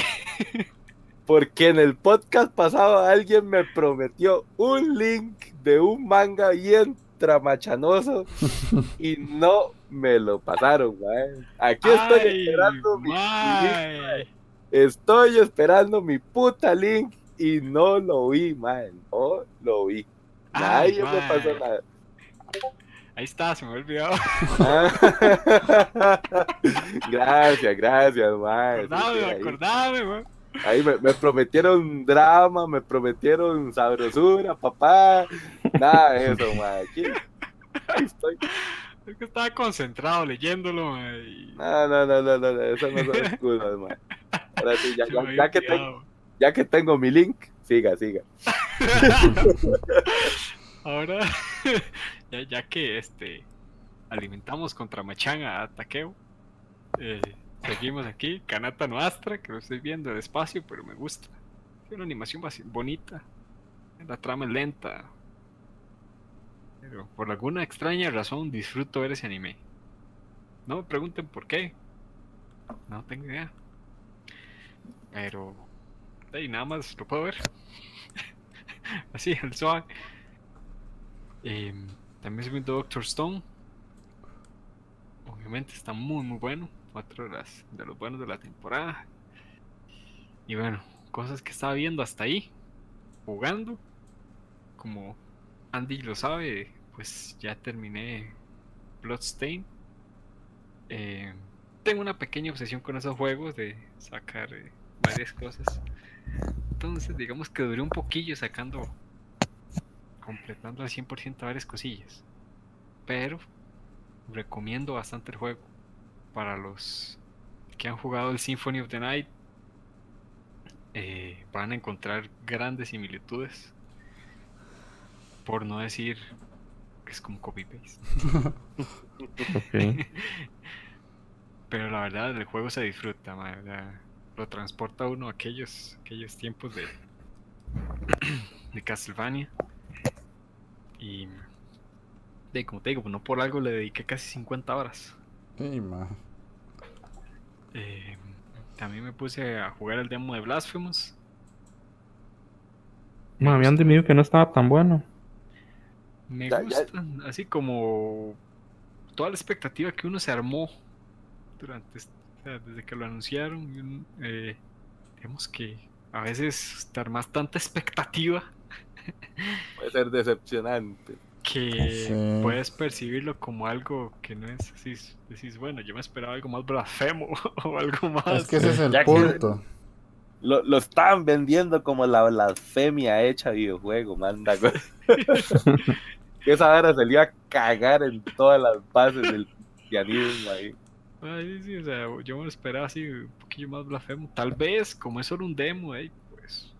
Porque en el podcast pasado alguien me prometió un link de un manga bien tramachanoso y no me lo pasaron, mae. Aquí estoy Ay, esperando mi, mi link, mae. Estoy esperando mi puta link y no lo vi, man. No lo vi. Ay, Nadie me pasó mae. nada. Ahí está, se me había olvidado. Gracias, gracias, man. Acordame, ahí acordame, weón. ahí me, me prometieron drama, me prometieron sabrosura, papá. Nada de eso, man. Aquí, Ahí estoy. Es que estaba concentrado leyéndolo, ma, y No, no, no, no, no, eso no son excusas, man. Ahora sí, ya, se ya- me ya había que tengo, olvidado. ya que tengo mi link, siga, siga. Ahora, ya, ya que este alimentamos contra Machan a Takeo, eh, seguimos aquí. Kanata no Astra, que lo estoy viendo despacio, pero me gusta. Tiene una animación bonita. La trama es lenta. Pero por alguna extraña razón disfruto ver ese anime. No me pregunten por qué. No tengo idea. Pero. ahí nada más lo puedo ver. Así, el suave. Em, también viendo Doctor Stone. Obviamente está muy muy bueno. Otro de, las, de los buenos de la temporada. Y bueno, cosas que estaba viendo hasta ahí. Jugando. Como Andy lo sabe, pues ya terminé Bloodstain. Em, tengo una pequeña obsesión con esos juegos de sacar eh, varias cosas. Entonces, digamos que duré un poquillo sacando, completando al 100% varias cosillas. Pero recomiendo bastante el juego para los que han jugado el Symphony of the Night. eh, van a encontrar grandes similitudes. Por no decir que es como copy-paste. Pero la verdad, el juego se disfruta, lo transporta a uno a aquellos, aquellos tiempos de, de Castlevania. Y, de, como te digo, pues no por algo le dediqué casi 50 horas. Ma. Eh, también me puse a jugar el demo de Blasphemous. Ma, habían dicho que no estaba tan bueno. Me Ya- ya- gustan, así como toda la expectativa que uno se armó durante, est- o sea, desde que lo anunciaron. eh, digamos que a veces te armas tanta expectativa Puede ser decepcionante. que Sí. puedes percibirlo como algo que no es así. Decís, bueno, yo me esperaba algo más blasfemo o algo más. Es que ese es el Ya punto. Lo, lo estaban vendiendo como la blasfemia hecha videojuego, manda. esa hora se le iba a cagar en todas las bases del cristianismo ahí. Ay, sí, o sea, yo me lo esperaba así un poquillo más blasfemo. Tal vez, como es solo un demo, eh, pues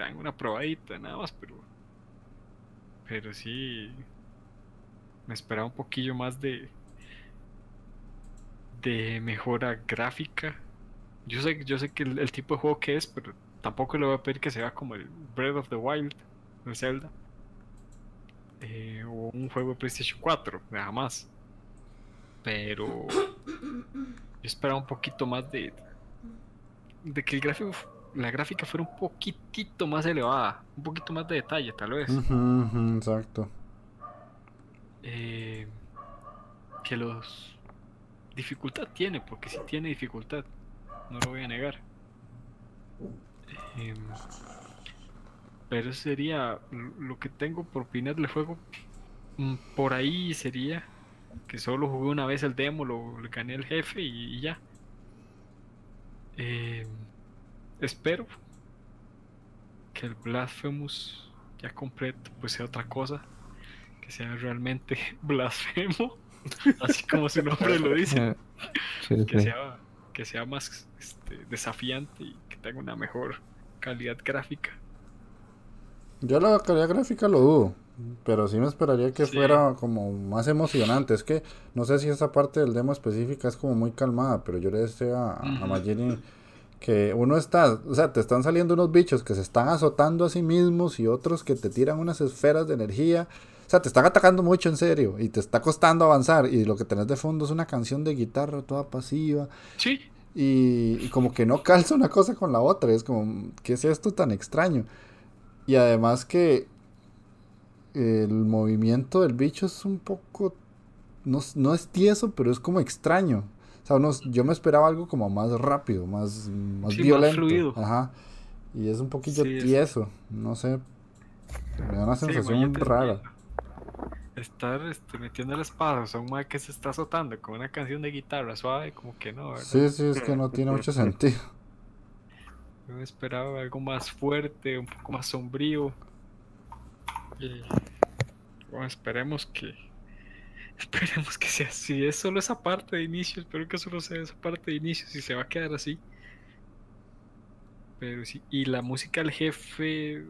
dan una probadita nada más, pero. Pero sí. Me esperaba un poquillo más de. de mejora gráfica. Yo sé, yo sé que el, tipo de juego que es, pero tampoco le voy a pedir que sea como el Breath of the Wild, el Zelda. eh, o un juego de PlayStation 4, nada más. Pero yo esperaba un poquito más de. de que el gráfico, la gráfica fuera un poquitito más elevada, un poquito más de detalle, tal vez. Exacto. Eh, que los. dificultad tiene, porque sí tiene dificultad, no lo voy a negar. Em, pero eso sería lo- que tengo por opinar del juego. mm, Por ahí sería que solo jugué una vez el demo, lo, gané al jefe y, y ya. Em, espero que el Blasphemous ya completo pues sea otra cosa, que sea realmente blasfemo, así como su nombre lo dice sí, que sea, que sea más este, desafiante y que tenga una mejor calidad gráfica. Yo la calidad gráfica lo dudo, pero sí me esperaría que Sí. fuera como más emocionante. Es que no sé si esa parte del demo específica es como muy calmada, pero yo le decía a, a. Magini que uno está, o sea, te están saliendo unos bichos que se están azotando a sí mismos y otros que te tiran unas esferas de energía. O sea, te están atacando mucho en serio y te está costando avanzar y lo que tenés de fondo es una canción de guitarra toda pasiva. Sí, Y, y como que no calza una cosa con la otra. Es como, ¿qué es esto tan extraño? Y además que el movimiento del bicho es un poco... No, no es tieso, pero es como extraño. O sea, yo me esperaba algo como más rápido, más, más Sí, más violento. fluido. Ajá. Y es un poquillo Sí, es- tieso. No sé. Me da una sí, sensación te rara. Estar este, metiendo el espadas a un mae que se está azotando con una canción de guitarra suave, como que no, ¿verdad? Sí, sí, es que no tiene mucho sentido. Yo me esperaba algo más fuerte, un poco más sombrío. Y bueno, esperemos que, Esperemos que sea así. Es solo esa parte de inicio. Espero que solo sea esa parte de inicio. Si se va a quedar así. Pero sí. Y la música del jefe.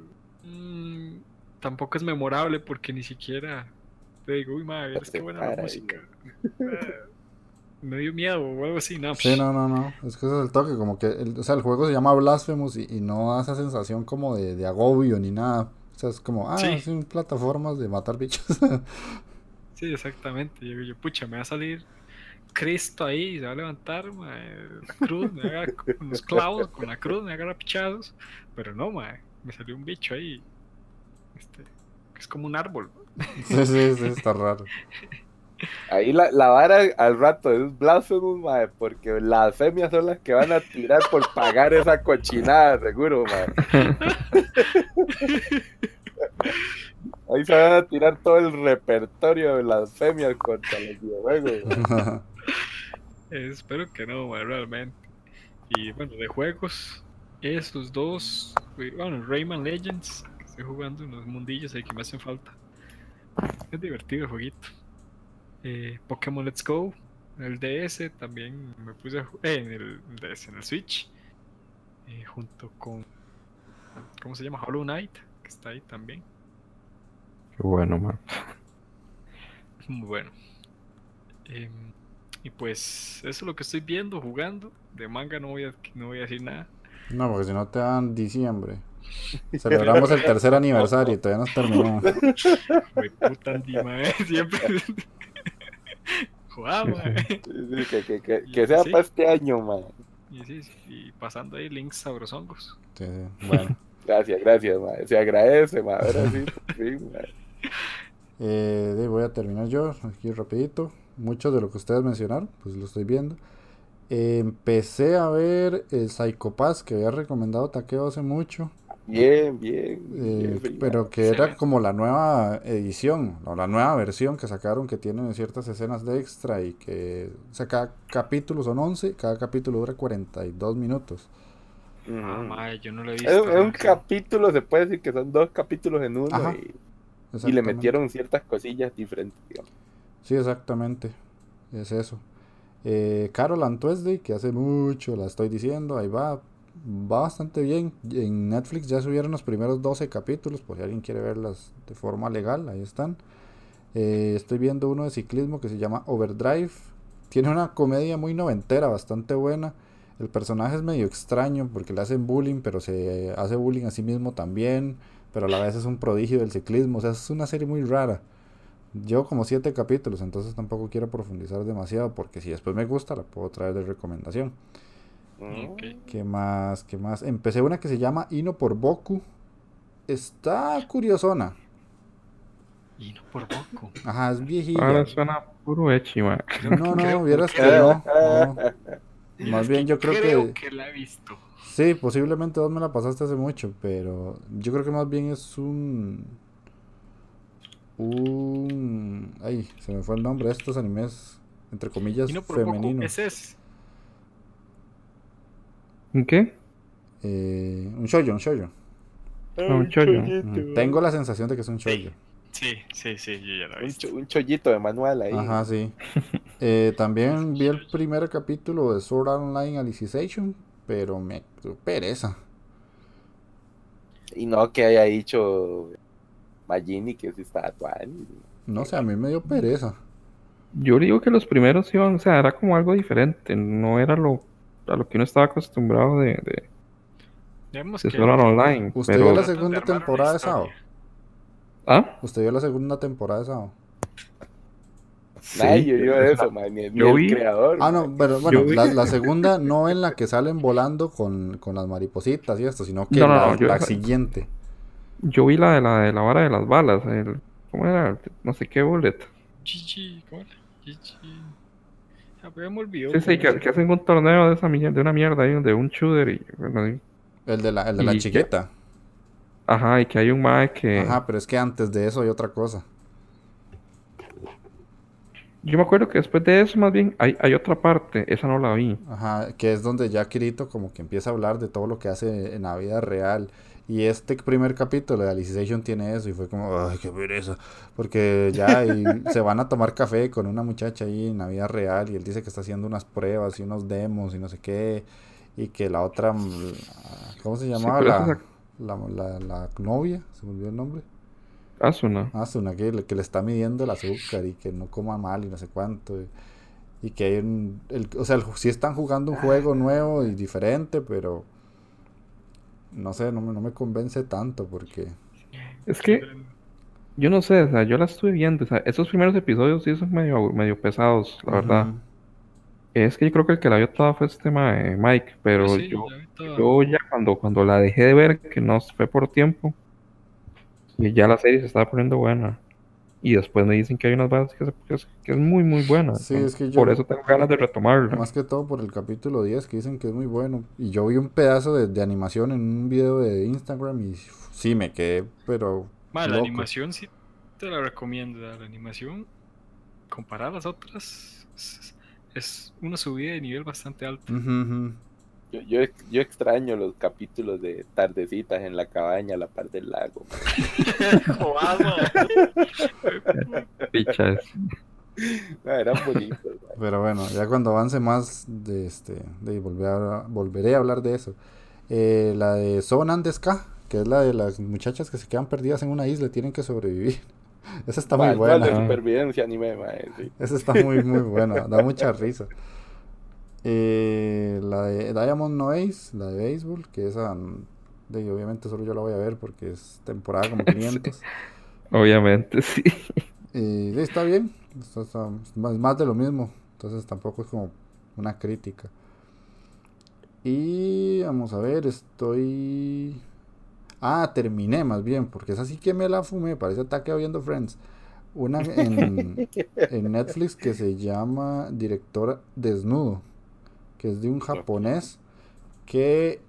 mm, tampoco es memorable porque ni siquiera. Te digo, uy, madre, es que buena la música. Me dio miedo o algo así. No, Sí, no, no, no. Es que ese es el toque, como que, el, o sea, el juego se llama Blasphemous y, y no da esa sensación como de, de agobio ni nada. O sea, es como, ah, Sí. son plataformas de matar bichos. Sí, exactamente. Yo, yo, pucha, me va a salir Cristo ahí, se va a levantar, mae, la cruz, me agarra con los clavos, con la cruz, me agarra pichazos. Pero no, mae, me salió un bicho ahí. Este, que es como un árbol. sí, sí, sí, está raro. Ahí la, la vara al rato es blasphemous, mae, porque las femias son las que van a tirar por pagar esa cochinada, seguro, mae. Ahí se van a tirar todo el repertorio de las femias contra los videojuegos. Espero que no, mae, realmente. Y bueno, de juegos, esos dos, bueno, Rayman Legends, que estoy jugando unos mundillos ahí que me hacen falta. Es divertido el jueguito. Eh, Pokémon Let's Go, en el DS también me puse a ju- eh, en el DS, en el Switch, eh, junto con, ¿cómo se llama? Hollow Knight, que está ahí también. Qué bueno, man. Muy bueno. Em, y pues eso es lo que estoy viendo, jugando. De manga no voy a, no voy a decir nada. No, porque si no te dan diciembre. Celebramos el tercer aniversario y todavía no terminó. Güey, puta Siempre. Joder, mae. Sí, que, que, que, que sea Sí. para este año, mae. Y sí, sí, y pasando ahí links sabrosongos. Sí, sí. Bueno, Gracias, gracias, mae. Se agradece, mae. Ahora sí, por fin, mae. Eh, voy a terminar yo aquí rapidito. Mucho de lo que ustedes mencionaron, pues lo estoy viendo. Eh, empecé a ver el Psycho Pass que había recomendado Takeo hace mucho. Bien, bien. Eh, bien, pero que era como la nueva edición, o la nueva versión que sacaron que tienen ciertas escenas de extra y que, o sea, cada capítulo son 11, cada capítulo dura 42 minutos. Ah, mae, yo no lo he Es, visto. es un mae. capítulo, se puede decir que son dos capítulos en uno Ajá, y, y le metieron ciertas cosillas diferentes, digamos. Sí, exactamente, es eso. Eh, Carol and Tuesday, que hace mucho la estoy diciendo, ahí va, va bastante bien. En Netflix ya subieron los primeros 12 capítulos, por si alguien quiere verlas de forma legal, ahí están. Eh, estoy viendo uno de ciclismo que se llama Overdrive. Tiene una comedia muy noventera, bastante buena. El personaje es medio extraño porque le hacen bullying, pero se hace bullying a sí mismo también. Pero a la vez es un prodigio del ciclismo. O sea, es una serie muy rara. Yo como siete capítulos, entonces tampoco quiero profundizar demasiado porque si después me gusta la puedo traer de recomendación. Mm. Ok. ¿Qué más? ¿Qué más? Empecé una que se llama Ino por Boku. Está curiosona. Y no por poco. Ajá, es viejilla. Ahora suena puro echi, man. No, no, vieras que que- no. no. Más bien yo creo Creo que... que la he visto. Sí, posiblemente vos me la pasaste hace mucho, pero yo creo que más bien es un... Un... Ay, se me fue el nombre de estos animes, entre comillas, no femeninos. Ese es. ¿En qué? Eh, un shoujo, un shoujo. Ah, un chollo. Tengo la sensación de que es un shoujo. Sí, sí, sí, yo ya la he Un, visto. cho- un chollito de manual ahí. Ajá, sí. Eh, también vi el primer capítulo de Sword Online Alicization, pero me dio pereza. Y no que haya dicho Magini que sí está actuando. No sé, a mí me dio pereza. Yo digo que los primeros iban, o sea, era como algo diferente, no era lo a lo que uno estaba acostumbrado de, de, que- Art Online. ¿Usted pero, vio la segunda temporada de. Sao? ¿Ah? ¿Usted vio la segunda temporada de Sao? Nadie Sí. vio eso, man, ni, ni Yo el vi- creador. Ah, no, pero bueno, la, la segunda no en la que salen volando con, con las maripositas y esto, sino que No, no, la, no, yo- la siguiente. Yo vi la de la de la vara de las balas, el, ¿cómo era? No sé qué bullet. Gigi, ¿cómo era? Pero ya me olvidó. Sí, sí, que, hacen un torneo de esa mierda, de una mierda ahí, de un shooter y bueno, y- El de la, el de la chiquita. ajá, y que hay un mae que Ajá, pero es que antes de eso hay otra cosa. Yo me acuerdo que después de eso más bien hay, hay otra parte, esa no la vi. Ajá, que es donde ya Kirito como que empieza a hablar de todo lo que hace en la vida real Y este primer capítulo de Alicization tiene eso y fue como, ay, qué pereza. Porque ya y se van a tomar café con una muchacha ahí en la vida real y él dice que está haciendo unas pruebas y unos demos y no sé qué. Y que la otra, mm, ¿cómo se llamaba? la, esa- la, la- la novia, se me olvidó el nombre. Asuna. Asuna, que, le- que le está midiendo el azúcar y que no coma mal y no sé cuánto. Y, y que hay un. El, o sea, el, sí están jugando un juego nuevo y diferente, pero. No sé, no me, no me convence tanto porque. Es que yo no sé, o sea, yo la estuve viendo, o sea, esos primeros episodios sí son medio, medio pesados, la verdad. Ujú. Es que yo creo que el que la vio toda fue este Mike, pero Sí, yo, yo ya cuando, cuando la dejé de ver, que no fue por tiempo, y ya la serie se estaba poniendo buena. Y después me dicen que hay unas bases que, se- que es, que es muy, muy buena. Sí, entonces, es que yo- Por eso tengo ganas de retomarla. Más que todo por el capítulo 10 que dicen que es muy bueno. Y yo vi un pedazo de, de animación en un video de Instagram y sí me quedé, pero. Ma, la animación sí te la recomiendo. La animación, comparada a las otras, es, es una subida de nivel bastante ujú. Yo, yo, yo extraño los capítulos de tardecitas en la cabaña a la par del lago. Pichas. Eran bonitos. man. Pero bueno, ya cuando avance más de este, de volver a- volveré a hablar de eso. Eh, la de Son Andeska, que es la de las muchachas que se quedan perdidas en una isla y tienen que sobrevivir. Esa está muy buena. supervivencia anime, mae, sí. Esa está muy, muy buena. Da mucha risa. Eh, la de Diamond No Ace, la de béisbol, que esa, mm, de, obviamente solo yo la voy a ver porque es temporada como 500. Obviamente, sí. Y sí, está bien, está- está- es más, más de lo mismo, entonces tampoco es como una crítica. Y vamos a ver, estoy... Ah, terminé más bien, porque esa sí que me la fumé, parece ataque viendo Friends. Una en, en Netflix que se llama Director Desnudo, que es de un japonés que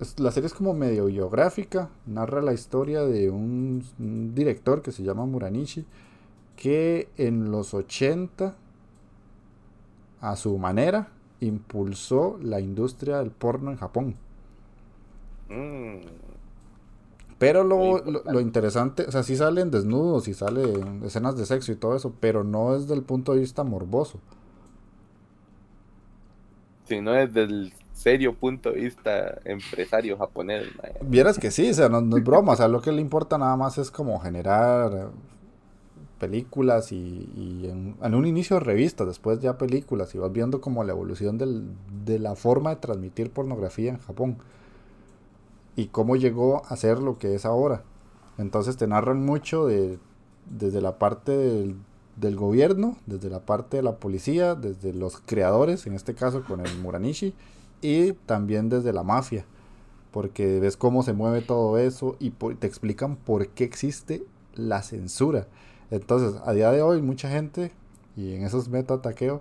es- la serie es como medio biográfica, narra la historia de un, un director que se llama Muranishi, que en los 80, a su manera, impulsó la industria del porno en Japón. Mm, Pero lo, lo interesante, o sea, sí salen desnudos y salen escenas de sexo y todo eso, pero no desde el punto de vista morboso. Si no desde el serio punto de vista empresario japonés. Vieras que sí, o sea, no, no es broma, o sea, lo que le importa nada más es como generar películas y, y en, en un inicio revistas, después ya películas, y vas viendo como la evolución del- de la forma de transmitir pornografía en Japón y cómo llegó a ser lo que es ahora. Entonces te narran mucho de, desde la parte del, del gobierno, desde la parte de la policía, desde los creadores, en este caso con el Muranishi, y también desde la mafia. Porque ves cómo se mueve todo eso y por- te explican por qué existe la censura. Entonces, a día de hoy, mucha gente, y en esos meta taqueo,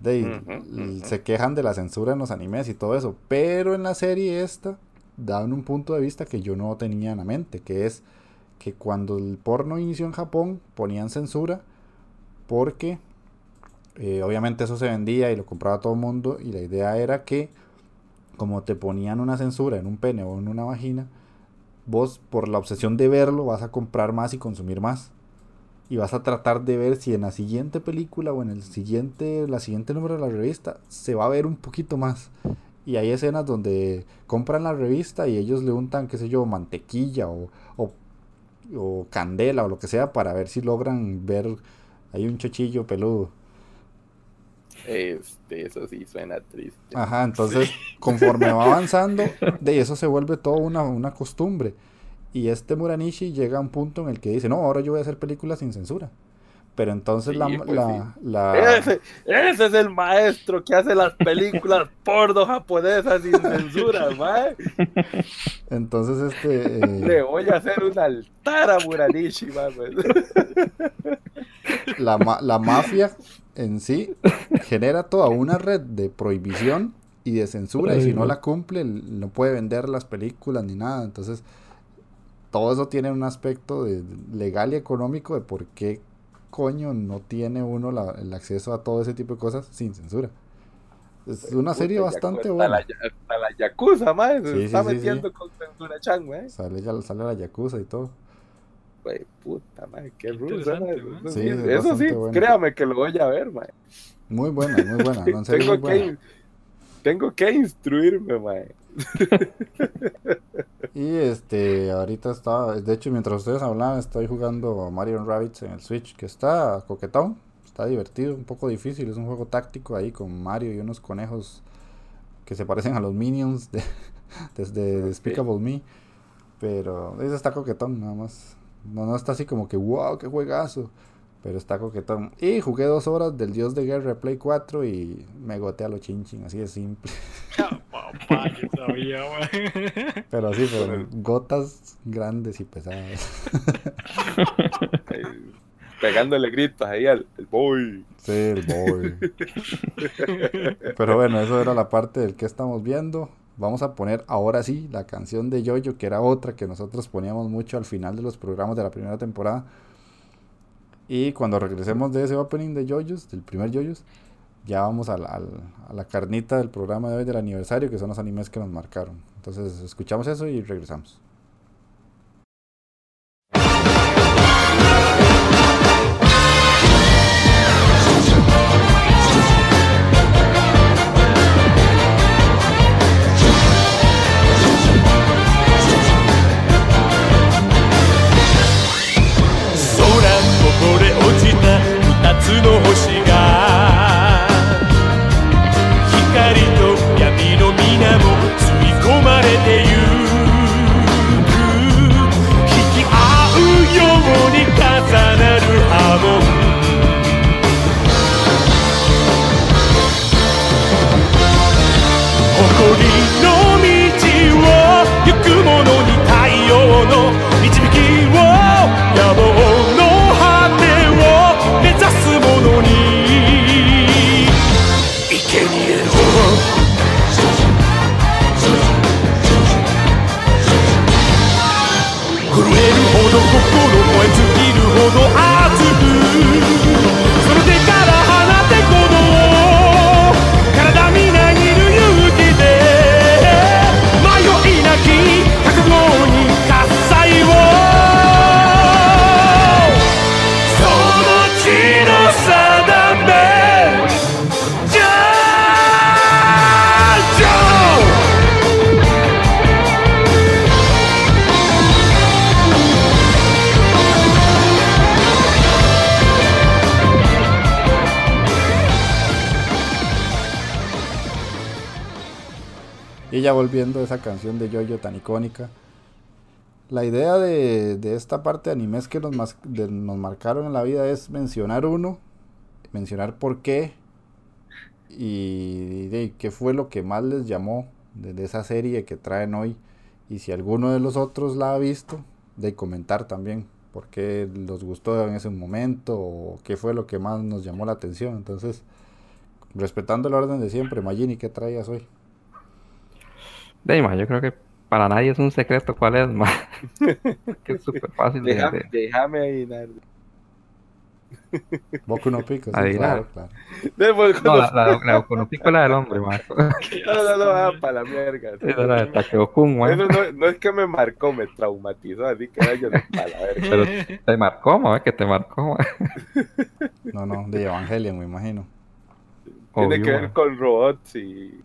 de, se quejan de la censura en los animes y todo eso, pero en la serie esta dan un punto de vista que yo no tenía en la mente, que es que cuando el porno inició en Japón ponían censura porque eh, obviamente eso se vendía y lo compraba todo el mundo y la idea era que como te ponían una censura en un pene o en una vagina, vos por la obsesión de verlo vas a comprar más y consumir más. Y vas a tratar de ver si en la siguiente película o en el siguiente, la siguiente número de la revista se va a ver un poquito más. Y hay escenas donde compran la revista y ellos le untan, qué sé yo, mantequilla o, o, o candela o lo que sea para ver si logran ver hay un chochillo peludo. Este, eso sí suena triste. Ajá, entonces conforme va avanzando, de eso se vuelve todo una, una costumbre. Y este Muranishi llega a un punto en el que dice, no, ahora yo voy a hacer películas sin censura. Pero entonces Sí, la, pues la, la- Ese, ese es el maestro que hace las películas porno japonesas sin censura, mae. entonces este Le eh, voy a hacer un altar a Muranishi, mae. la, ma- la mafia en sí genera toda una red de prohibición y de censura y si no la cumple no puede vender las películas ni nada. Entonces todo eso tiene un aspecto de legal y económico de por qué coño no tiene uno la- el acceso a todo ese tipo de cosas sin censura. Es una serie bastante buena. La, hasta la Yakuza, mae, se Sí, está sí, sí, metiendo con Censura Chan, mae. Sale, ya, sale la Yakuza y todo. Güey, puta, mae, qué Qué. Eso Sí, sí, es eso sí, bastante bueno. créame que lo voy a ver, mae. Muy buena, muy buena. No, en serio, tengo, muy buena. que, tengo que instruirme, mae. Y este, ahorita está, de hecho, mientras ustedes hablaban, estoy jugando Mario Rabbits en el Switch, que está coquetón, está divertido, un poco difícil, es un juego táctico ahí con Mario y unos conejos que se parecen a los Minions de, desde Despicable Me, pero ese está coquetón, nada más. No, no está así como que, wow, qué juegazo, pero está coquetón. Y jugué dos horas del Dios de Guerra Play 4 y me goté a lo chinchin, así de simple. Papá, yo sabía. Pero así, pero gotas grandes y pesadas. Pegándole gritos ahí al el boy. Sí, el boy. Pero bueno, eso era la parte del que estamos viendo. Vamos a poner ahora sí la canción de Yoyo, que era otra que nosotros poníamos mucho al final de los programas de la primera temporada. Y cuando regresemos de ese opening de Yoyos, del primer Yoyos, ya vamos a la, a la carnita del programa de hoy del aniversario, que son los animes que nos marcaron. Entonces, escuchamos eso y regresamos. の星 volviendo esa canción de Yoyo tan icónica. La idea de, esta parte de animes que nos, de- nos marcaron en la vida es mencionar uno, mencionar por qué y de qué fue lo que más les llamó de, de esa serie que traen hoy. Y si alguno de los otros la ha visto, de comentar también por qué los gustó en ese momento o qué fue lo que más nos llamó la atención. Entonces, respetando el orden de siempre, Magini, ¿qué traías hoy? De ma, yo creo que para nadie es un secreto cuál es, ma. que es súper fácil de, Déjame, de- déjame adivinar. Boku no Pico, sí, Adivinar. claro, claro. No, la, la, la Okonopico es la del hombre, ma. no, no, no, ah, para la mierda. Esa es la de Takeo-kun. Eso no, no es que me marcó, me traumatizó, así que vaya para la verga. Pero te marcó, ma, que te marcó, ma. No, no, de Evangelion, me imagino. Tiene Obvio, que ver con robots y,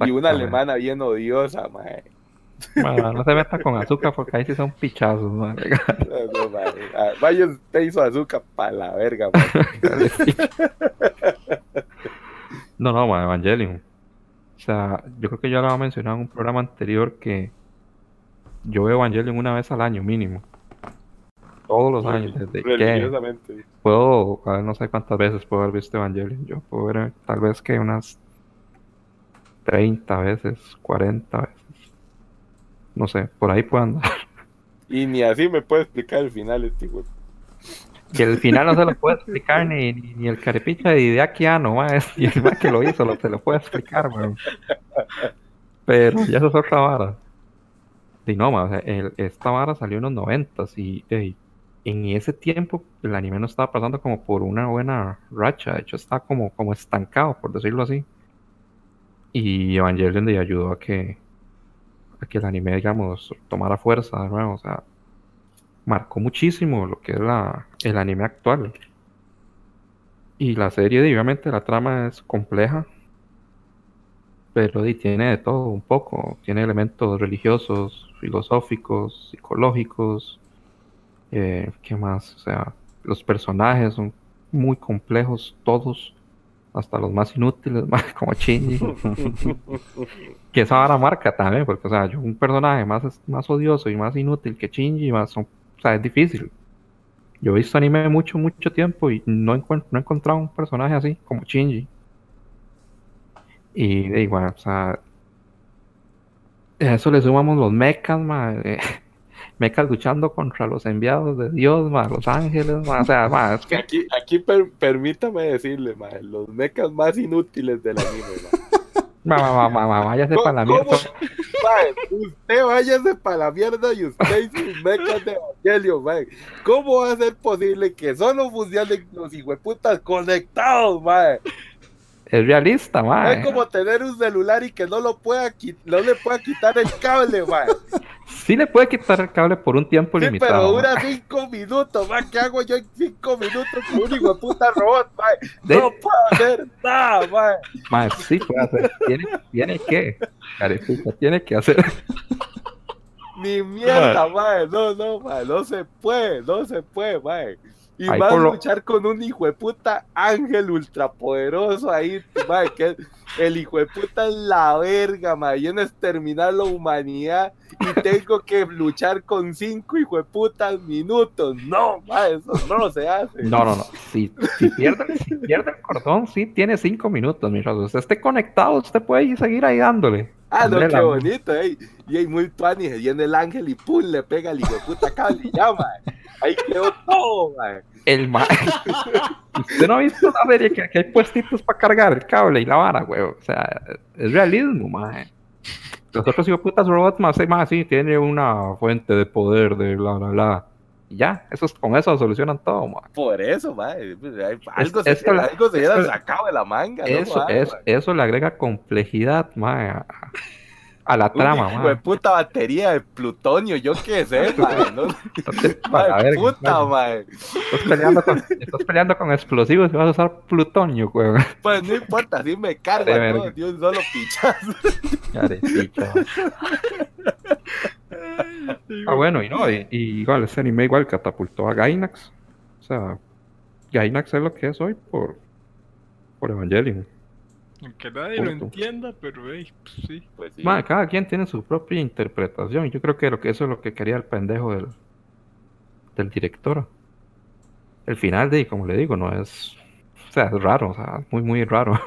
y una alemana bien odiosa, mae. Ma, no se meta con azúcar porque ahí sí son pichazos, ma. No, no, mae. Ah, Vaya usted hizo azúcar para la verga, mae. No, no, ma, Evangelion. O sea, yo creo que ya lo había mencionado en un programa anterior que yo veo Evangelion una vez al año mínimo. Todos los años, desde que Religiosamente. puedo, a ver, no sé cuántas veces puedo haber visto Evangelion. Yo puedo ver tal vez que unas 30 veces, 40 veces. No sé, por ahí puedo andar. Y ni así me puede explicar el final, este güey. Que el final no se lo puede explicar ni, ni, ni el carepicha de ma, es, y encima que lo hizo, lo, se lo puede explicar, weón. Pero ya eso es otra vara. Y no, ma, o sea, el- esta vara salió en los noventas y ey, en ese tiempo el anime no estaba pasando como por una buena racha, de hecho estaba como, como estancado, por decirlo así. Y Evangelion le ayudó a que, a que el anime, digamos, tomara fuerza de nuevo. O sea, marcó muchísimo lo que es la, el anime actual. Y la serie, obviamente, la trama es compleja. Pero tiene de todo un poco. Tiene elementos religiosos, filosóficos, psicológicos. eh, ¿Qué más? O sea, los personajes son muy complejos, todos. Hasta los más inútiles, como Shinji. que esa vara marca también, porque, o sea, yo un personaje más, más odioso y más inútil que Shinji, más o sea, es difícil. Yo he visto anime mucho, mucho tiempo y no, no he encontrado un personaje así como Shinji. Y igual, o sea, a eso le sumamos los mechas, ma, eh, mechas luchando contra los enviados de Dios, ma, los ángeles, ma, o sea, ma, es Que aquí, aquí per- permítame decirle, mae, los mechas más inútiles del anime, mae. ma, ma, ma, ma, ma, váyase ¿Cómo- para la mierda. Usted váyase para la mierda y usted y sus mechas de Evangelio, mae. ¿Cómo va a ser posible que solo funcionen los hijueputas conectados, mae? Es realista, ma. Es como tener un celular y que no lo pueda no le pueda quitar el cable, mae. Sí le puede quitar el cable por un tiempo Sí, limitado. pero dura cinco minutos, mae. ¿Qué hago yo en cinco minutos con un hijueputa robot, mae? De- No puedo hacer nada, mae. Ma, sí puede hacer. Tiene, tiene que. Carepica, tiene que hacer. Ni mierda, mae. No, no, mae. No se puede, no se puede, mae. Y Ahí por lo- luchar con un hijo de puta ángel ultrapoderoso ahí, mae. Que el hijo de puta es la verga, mae. Viene a exterminar la humanidad y tengo que luchar con cinco hijo de putas minutos. No, mae, eso no se hace. No, no, no. Si, si, pierde, si pierde el cordón, sí tiene cinco minutos, mi Usted esté conectado, usted puede ir- seguir ahí dándole. Ah, no, qué bonito, ey. Y ahí muy tuani, se viene el ángel y pum, le pega al hijo de puta cable y ya, mae. Ahí quedó todo, mae. El ma... Usted no ha visto la serie que, que hay puestitos para cargar el cable y la vara, güey. O sea, es realismo, mae. Los otros hijos putas robots más, más sí, tiene una fuente de poder de bla, bla, bla. Y ya, eso, es- con eso solucionan todo. Por eso, mae. pues, hay- Algo, se, esto algo se esto- sacado de la manga, ¿no? Eso, mae? eso le agrega complejidad, mae, a, a la trama, de mae. puta batería de plutonio, yo qué sé. ¿no? Para ver, puta, estás, peleando con, estás peleando con explosivos y vas a usar plutonio, güey. Pues no importa, así me carga todo de un solo pichazo. Carecita. Ah, bueno, y no, y, y igual ese anime igual catapultó a Gainax. O sea, Gainax es lo que es hoy por, por Evangelion. Aunque nadie lo entienda, pero hey, pues sí. Pues sí. Ma, cada quien tiene su propia interpretación. y Yo creo que, lo que eso es lo que quería el pendejo del, del director. El final de, como le digo, no es. O sea, es raro, o sea, muy, muy raro.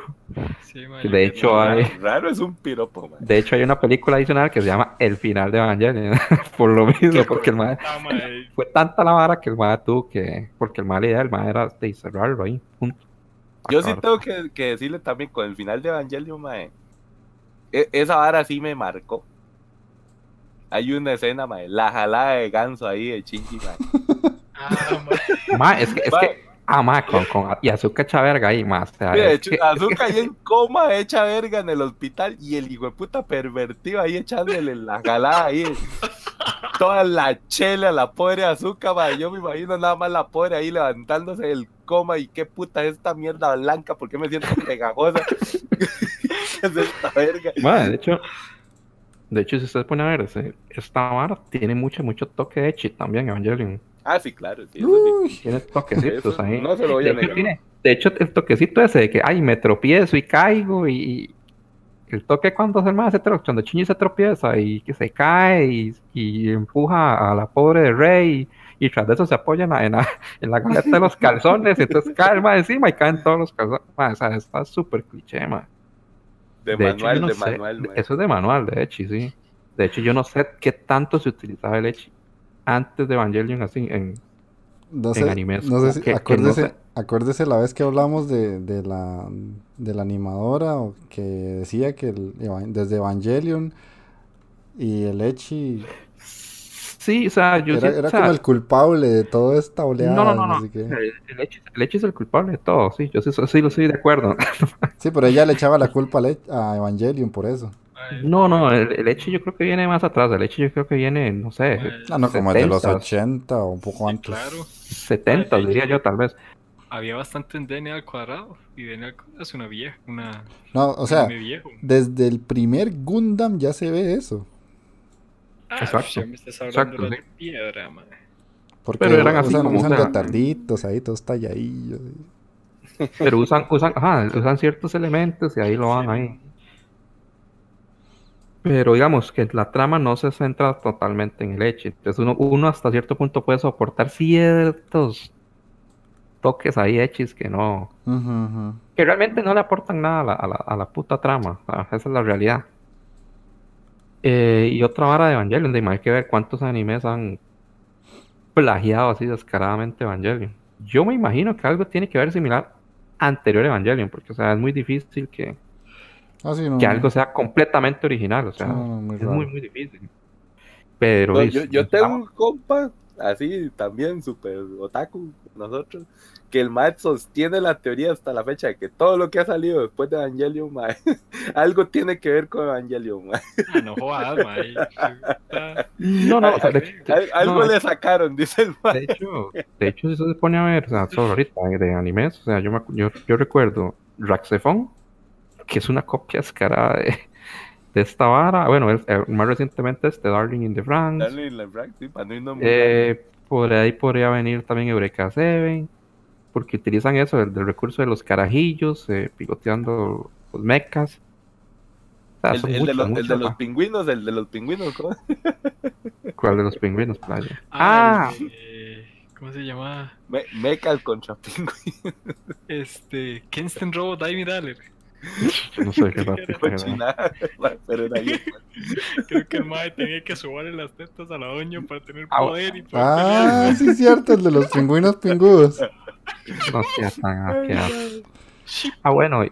sí ma, De hecho, hay- Raro, raro es un piropo, mae. De hecho, hay una película adicional que se llama El final de Evangelion. por lo mismo, porque el mae- Ah, ma, eh, fue tanta la vara que el mae tuvo que. Porque el mae la idea del mae era de cerrarlo ahí. Punto. Yo sí tengo que, que decirle también con el final de Evangelion, mae. e- esa vara sí me marcó. Hay una escena, mae, la jalada de ganso ahí de Chingy, mae. ah, ma, Ma, es que, es Mae, que, ah, ma, con, con, y azúcar echa verga ahí, más. O sea, hecho, que- Azúcar ahí en coma, hecha verga en el hospital, y el hijo de puta pervertido ahí echándole la jalada ahí. Toda la chela, la pobre Azúcar, mae. Yo me imagino nada más la pobre ahí levantándose del coma, y qué puta es esta mierda blanca, ¿por qué me siento pegajosa? ¿Qué es esta verga? Ma, de hecho, de hecho, si usted pone a ver, ese- esta vara tiene mucho, mucho toque de Echi también, Evangelion. Ah, sí, claro, sí, sí. Tiene toquecitos ahí. no se lo voy de, a hecho, negar. tiene- de hecho, el toquecito ese de que, ay, me tropiezo y caigo y, el toque cuando se, se tro- cuando Shinji se tropieza y que se cae y, y empuja a la pobre de Rey y, tras de eso se apoya en la, en la, en la de los calzones y entonces cae encima y caen todos los calzones. Ma, o sea, está súper cliché, ma. De, manual, no de sé, manual. Eso es de manual, de hecho, sí. De hecho, yo no sé qué tanto se utilizaba el Echi antes de Evangelion así en... no En sé, animes, no sé si, que- que no acuérdese, sé. acuérdese la vez que hablamos de, de la, de la animadora o que decía que el desde Evangelion y el Echi Sí, o sea, yo Era, sí- era o sea, como el culpable de toda esta oleada. No, no, no, no. sé qué. El, el hecho, el hecho es el culpable de todo, sí, yo sí, sí lo estoy de acuerdo. Sí, pero ella le echaba la culpa a, Le- a Evangelion por eso. No, no, el, el hecho yo creo que viene más atrás, el hecho yo creo que viene, no sé, Ah, no, como el de los 70s. 80 o un poco sí, antes. claro. 70, diría yo tal vez. Había bastante en DNA al cuadrado. Y DNA al cuadrado es una vieja. Una. No, o sea, desde el primer Gundam ya se ve eso. Ah, Exacto. ya me estás hablando Exacto, de sí. piedra, mae. Porque Pero eran así usan, como, usan o sea, retarditos ahí, todos talladillos. Pero usan, usan, ajá, usan ciertos elementos y ahí lo van ahí. Pero digamos que la trama no se centra totalmente en el hecho. Entonces uno, uno hasta cierto punto puede soportar ciertos toques ahí hechis que no, que realmente no le aportan nada a la, a la, a la puta trama. o sea, esa es la realidad. Eh, y otra vara de Evangelion, de hay que ver cuántos animes han plagiado así descaradamente Evangelion. Yo me imagino que algo tiene que ver similar anterior a Evangelion, porque o sea, es muy difícil que, Ah, sí, no, que no. algo sea completamente original, o sea, Sí, no, no, muy es raro. muy, muy difícil. Pero No, es- yo, yo tengo un compa, así también, super otaku, nosotros, que el Matt sostiene la teoría hasta la fecha de que todo lo que ha salido después de Evangelion, mae, algo tiene que ver con Evangelion, mae. Ah, no jodas, mae. Puta. No, no, o sea, de, de- Al- algo no, le sacaron, dice el mae. de hecho, de hecho, si se pone a ver, o sea, solo ahorita eh, de animes, o sea, yo, me yo, yo recuerdo Raxephon, que es una copia descarada de, de esta vara, bueno, el- el más recientemente este Darling in the Franxx, Darle la Frank, sí, para no irnos muy Eh, por ahí podría venir también Eureka 7, porque utilizan eso, el, del recurso de los carajillos, eh, piloteando los mechas. O sea, El, el de muchos, los, el de los pingüinos, el de los pingüinos, ¿cómo? ¿Cuál de los pingüinos, playa? Ah, de- ¿Cómo se llama? Me, mecas contra pingüinos. Este. Kenston Robot David Aller. no sé qué tal. pero era. Creo que el mae tenía que sobarle las tetas a la doña para tener Ah, poder y poder Ah, sí, cierto, el de los pingüinos pingudos. No sea tan asqueroso. Ah, bueno, y,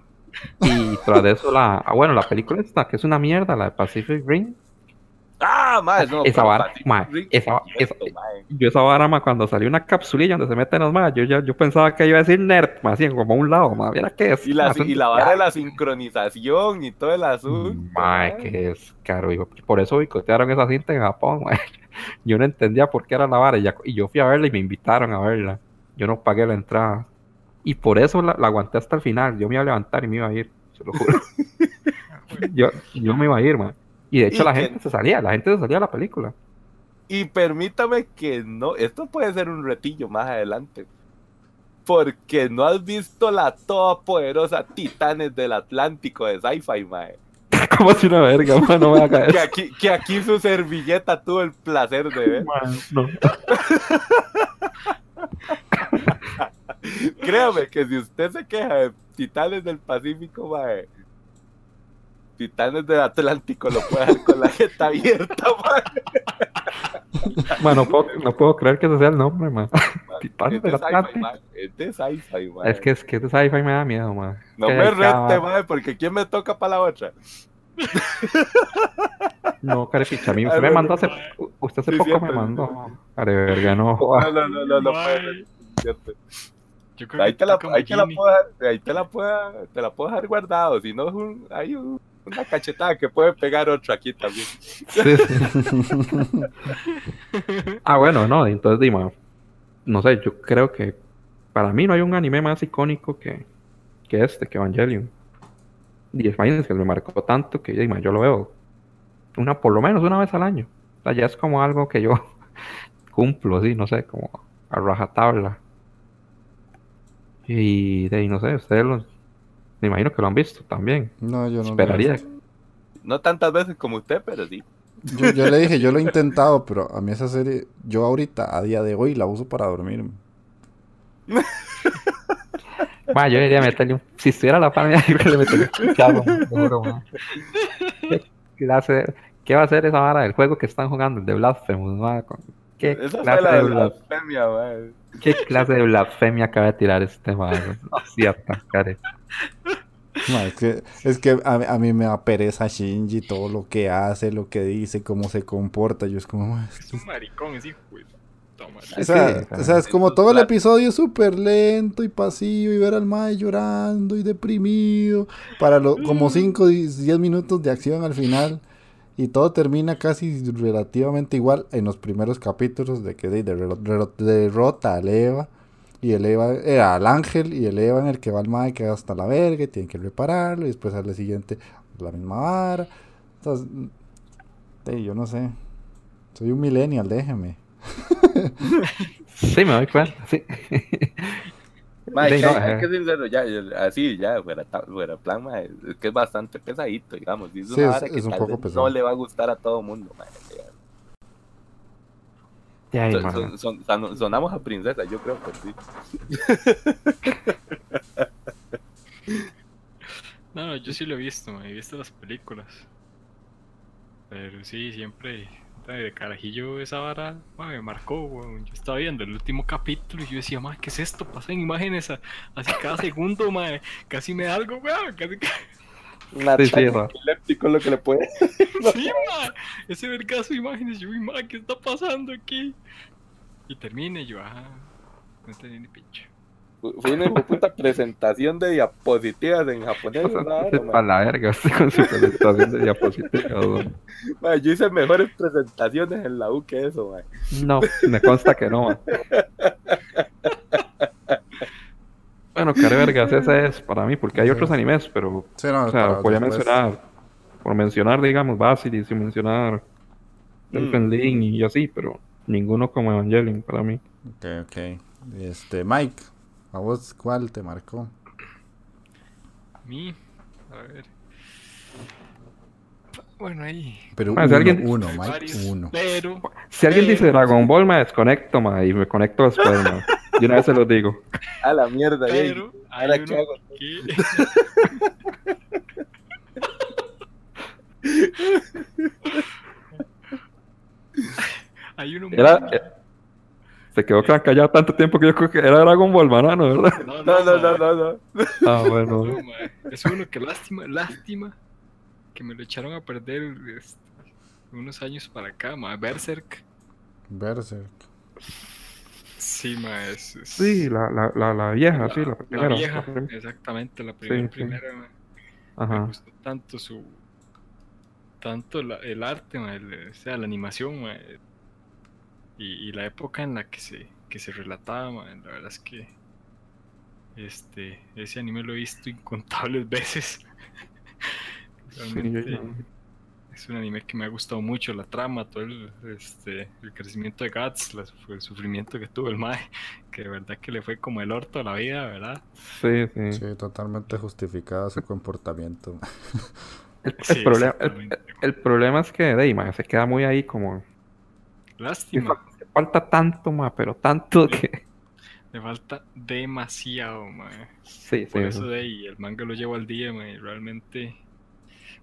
y tras de eso, la, ah, bueno, la película esta, que es una mierda, la de Pacific Rim. Ah, mae, no. Esa vara, Rim, esa- esa- mae. Yo esa vara, ma, cuando salió una capsulilla donde se meten los más, yo ya yo pensaba que iba a decir nerd, más bien como a un lado, más viera qué es. Y la, y la vara de la sincronización y todo el asunto. Mae, mae. que es caro, hijo. Por eso boicotearon esa cinta en Japón, mae. Yo no entendía por qué era la vara y, ya- y yo fui a verla y me invitaron a verla. Yo no pagué la entrada. Y por eso la, la aguanté hasta el final. Yo me iba a levantar y me iba a ir, se lo juro. yo, yo me iba a ir, man. Y de hecho Y la que- gente se salía, la gente se salía de la película. Y permítame que no, esto puede ser un retillo más adelante. Porque no has visto la todopoderosa Titanes del Atlántico de Sci-Fi, mae. Como si una verga, man, no me haga Que eso. aquí, que aquí su servilleta tuvo el placer de ver. Man, no. Créame que si usted se queja de Titanes del Pacífico, mae. Titanes del Atlántico lo puede dejar con la jeta abierta, mae. Man, no puedo, no puedo creer que ese sea el nombre, man. Titanes Es del Atlántico. mae. Es de sci-fi, mae. Es que es que ese sci-fi me da miedo, man. No Que me rete, mae, porque ¿quién me toca para la otra? No, carepicha, a mí usted me mandó hace, usted hace Sí, poco me mandó. Care verga, no. No, no, no, no, no cierto. Yo creo Ahí que te la, ahí te la puedo dejar, ahí te la puedo, te la puedo dejar guardado, si no es un, hay un- una cachetada que puede pegar otra aquí también. Sí, sí. Ah, bueno, no, entonces Dima, no sé, yo creo que para mí no hay un anime más icónico que, que este, que Evangelion. Y imagínense que me marcó tanto que Dima, yo lo veo una, por lo menos una vez al año. O sea, ya es como algo que yo cumplo, así, no sé, como a rajatabla. Y de ahí, no sé, ustedes lo, me imagino que lo han visto también. No, yo no. Esperaría. No tantas veces como usted, pero sí. Yo, yo le dije, yo lo he intentado, pero a mí esa serie, yo ahorita, a día de hoy, la uso para dormirme. Ma, yo debería meterle un... Si estuviera la pandemia, yo le metería un te juro, ma. ¿Qué clase... ¿Qué va a ser esa vara del juego que están jugando, el de Blasphemous, ma? ¿Qué Esa fue clase la de, de blas- blasfemia, mae. ¿Qué clase de blasfemia acaba de tirar este ma? No es cierto, care. Es que, es que a, a mí me da pereza Shinji, todo lo que hace, lo que dice, cómo se comporta. Yo es como, Es un maricón, es hijo madre. O sea, o sea, es como todo el episodio súper lento y pasivo y ver al Mae llorando y deprimido para lo, como 5 10 minutos de acción al final y todo termina casi relativamente igual en los primeros capítulos de que de, de- de- derrota al Eva y el Eva eh, al ángel y el Eva en el que va el Mae que hasta la verga y tiene que repararlo y después al siguiente la misma vara. Entonces, yo no sé. Soy un millennial, déjeme. Sí, me doy cuenta, sí. Mae, Sí, que, no, hay eh. que sincero, ya, ya, así, ya, fuera, fuera plan, mae, es que es bastante pesadito, digamos. y es Sí, una es- vara que es un tal poco vez pesado. no le va a gustar a todo mundo, sea, Ya, son- son- son- son- sonamos a princesa, yo creo que sí. No, no, yo sí lo he visto, he visto las películas. Pero sí, siempre carajillo esa vara ma, me marcó, weón. Yo estaba viendo el último capítulo y yo decía, ma, ¿qué es esto? Pasan imágenes a- así cada segundo, ma. Casi me da algo, weón. Casi que... Sí, sí, va. epiléptico lo que le puede. Sí, ma. Ese vergazo de imágenes, yo, uy, ma, ¿qué está pasando aquí? Y termina y yo, ah, no entendí ni pinche. Fue una puta presentación de diapositivas en japonés. Para la verga, usted con su presentación de diapositivas. yo hice mejores presentaciones en la U que eso, mae. No, me consta que no. man. Bueno, care vergas, ese es para mí, porque hay otros animes, pero, Sí, no, o sea, voy a mencionar, por mencionar, digamos, Basilis y mencionar Mm. Lied y así, pero ninguno como Evangelion para mí. Ok, ok. Este, Mike, ¿a vos cuál te marcó? A mí, a ver. Bueno, ahí. Pero Ah, si uno, alguien- uno, Mike, varios, uno. Pero, Si alguien Pero- dice Dragon Ball, me desconecto, ma, y me conecto después, ma. Y una vez se los digo. A la mierda, pero, hay ¿Ahora uno qué hago? que... hay uno muy- Era, eh, se quedó ca- callado tanto tiempo que yo creo que era Dragon Ball, banano, ¿verdad? No, No, no, no, ma. no, no. Ah, bueno. No, Es uno que lástima, lástima que me lo echaron a perder este, unos años para acá, ma. Berserk. Berserk. Sí, ma, es, es- Sí, la, la, la, la vieja, sí, la primera. La vieja, exactamente, la primera, sí. primera, ma. Me Ajá. gustó tanto su tanto la- el arte, ma, el- o sea, la animación, ma, y, y la época en la que se que se relataba, ma, la verdad es que este ese anime lo he visto incontables veces. Realmente es un anime que me ha gustado mucho, la trama, todo el, este, el crecimiento de Guts, la- el sufrimiento que tuvo el Mae, que de verdad que le fue como el orto a la vida, ¿verdad? Sí, sí. Sí, totalmente justificado su comportamiento. El, el Sí, problema, el, problema es que de ahí, ma, se queda muy ahí como. Lástima. Falta tanto, ma, pero tanto que. Le falta demasiado, mae. Sí, Por sí. eso de ahí, el manga lo llevo al día, mae. Realmente.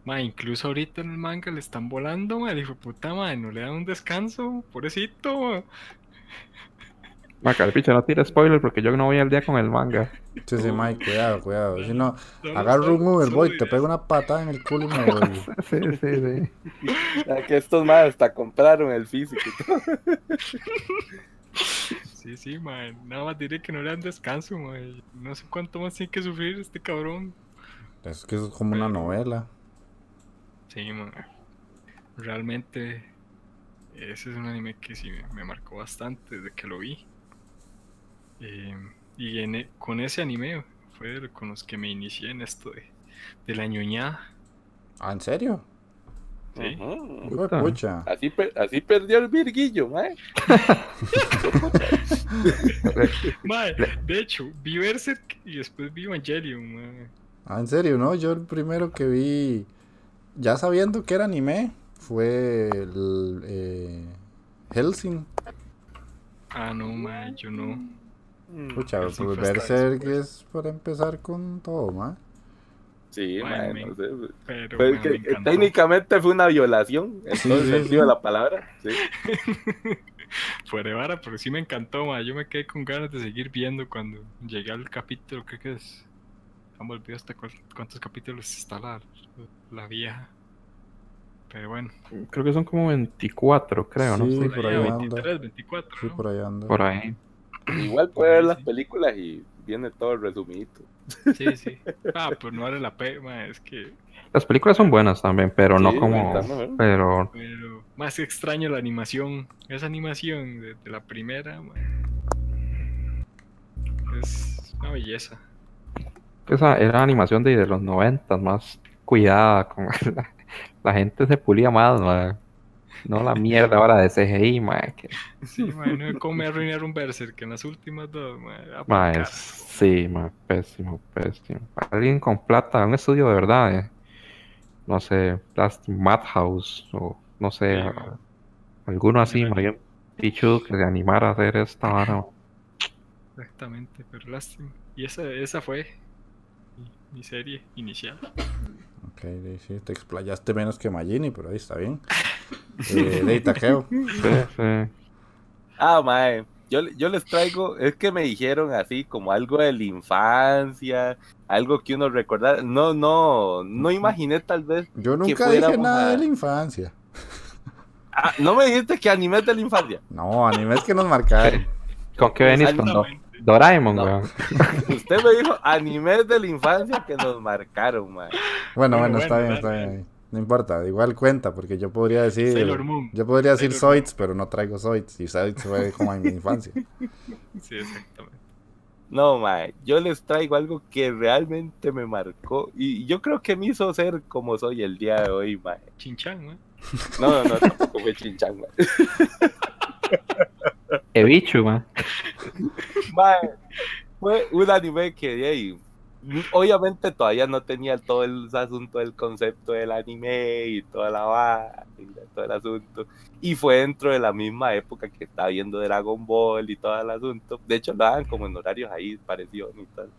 Mae, incluso ahorita en el manga le están volando, mae. Dijo, puta, mae, no le dan un descanso. Pobrecito, mae. Ma, Carpicha, no tire spoiler porque yo no voy al día con el manga. Sí, sí, Mike, cuidado, cuidado. Si no, agarro un Uber, voy, te pego una patada en el culo y me voy. Sí, sí, sí. Ya que estos más hasta compraron el físico y todo. Sí, sí, mae. Nada más diré que no le dan descanso, mae. No sé cuánto más tiene que sufrir este cabrón. Es que es como una novela. Sí, mae. Realmente. Ese es un anime que sí me, me marcó bastante desde que lo vi. Eh, y en e- con ese anime fue con los que me inicié en esto de, de la ñoñada. ¿Ah, en serio? ¿sí? Pucha. Así, per- así perdió el virguillo, mae. Mae, de hecho, vi Berserk y después vi Evangelion, mae. Ah, en serio, ¿no? Yo el primero que vi, ya sabiendo que era anime, fue el eh, Helsing. Ah, no, mae, yo no. Pucha, Hellsing pues Berserk es para empezar con todo, ¿ma? Sí, no sé. Pero Pues que- me que encantó. técnicamente fue una violación, en Sí, todo el sí, sentido sí. de la palabra. Sí. Fuera de vara, pero sí me encantó, ma. Yo me quedé con ganas de seguir viendo cuando llegué al capítulo, creo que es Ya me hasta cuántos capítulos está la, la vieja. Pero bueno, Creo que son como 24, creo, ¿no? Sí, Sí, por ahí ahí a anda. 23, 24. Sí, ¿no? por ahí anda. por ahí. Igual puede ver Sí, las películas y viene todo el resumito. Sí, sí. Ah, pues no vale la pena, es que. Las películas son buenas también, pero no como. ¿eh? Pero Pero más extraño la animación. Esa animación de, de la primera, ma, es una belleza. esa era animación de, de los 90, más cuidada. Como la, la gente se pulía más, mae. No la mierda ahora de CGI, mae, que- Sí, ma, no cómo me arruinar un Berserk en las últimas dos, mae, es- sí, mae, pésimo, pésimo. Alguien con plata, un estudio de verdad, eh. no sé, Plastic Madhouse o no sé, Sí, mae. alguno así, mae, un pichudo que se animara a hacer esta vara. Exactamente, pero lástima. Y esa, esa fue mi, mi serie inicial. Ok, sí, sí, te explayaste menos que Magini, pero ahí está bien. Eh, de. Sí, sí. Ah, mae. Yo, yo les traigo, es que me dijeron así como algo de la infancia, algo que uno recordara. No, no, no imaginé tal vez. Yo que nunca dije nada a- de la infancia. Ah, no me dijiste que animes de la infancia. No, animes que nos marcaron. ¿Con qué venís con Do-. Doraemon, No. weón? Usted me dijo animes de la infancia que nos marcaron, mae. Bueno, Bueno, bueno, está bueno, bien, está bien. No importa, igual cuenta, porque yo podría decir. Sailor Moon. Yo podría decir Sailor Moon. Zoids, pero no traigo Zoids. Y Zoids fue como en mi infancia. Sí, exactamente. No, mae. Yo les traigo algo que realmente me marcó y yo creo que me hizo ser como soy el día de hoy, mae. Chinchan, ma. No, no, no, tampoco fue chinchán, mae. Ebichu, man. Mae, fue un anime que de ahí, obviamente todavía no tenía todo el asunto del concepto del anime y toda la vara y todo el asunto. Y fue dentro de la misma época que estaba viendo Dragon Ball y todo el asunto. De hecho, lo daban como en horarios ahí parecidos y tal.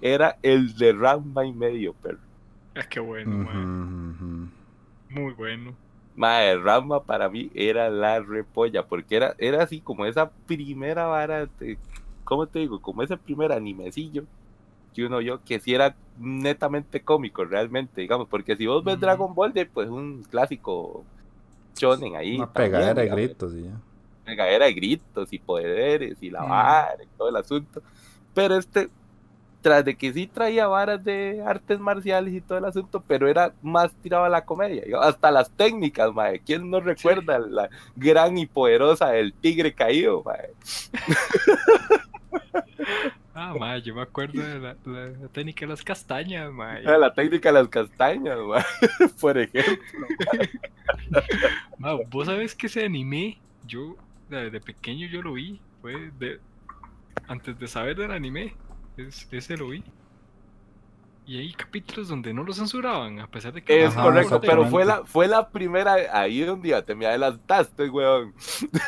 Era el de Ranma y medio, pero. Ah, qué bueno, Ujú, ma. ujú. Muy bueno. Mae, Ranma para mí era la repolla, porque era, era así como esa primera vara, de, ¿cómo te digo? Como ese primer animecillo que uno vio que sí era netamente cómico realmente, digamos, porque si vos ves Ujú. Dragon Ball, de, pues un clásico shonen ahí. Una también, pegadera de gritos y ya. pegadera de gritos y poderes y la vara y todo el asunto. Pero este, tras de que sí traía varas de artes marciales y todo el asunto, pero era más tirado a la comedia. digamos, Hasta las técnicas, mae. ¿Quién no recuerda la gran y poderosa del tigre caído, mae? Ah, ma, yo me acuerdo de la, técnica de las castañas, ma. y- La técnica de las castañas. Por ejemplo. Ma, vos sabés que ese anime, yo desde pequeño yo lo vi, fue de antes de saber del anime, es- ese lo vi. Y hay capítulos donde no lo censuraban, a pesar de que Es Ajá, correcto, pero fue la, fue la primera, ahí donde ya te me adelantaste, weón.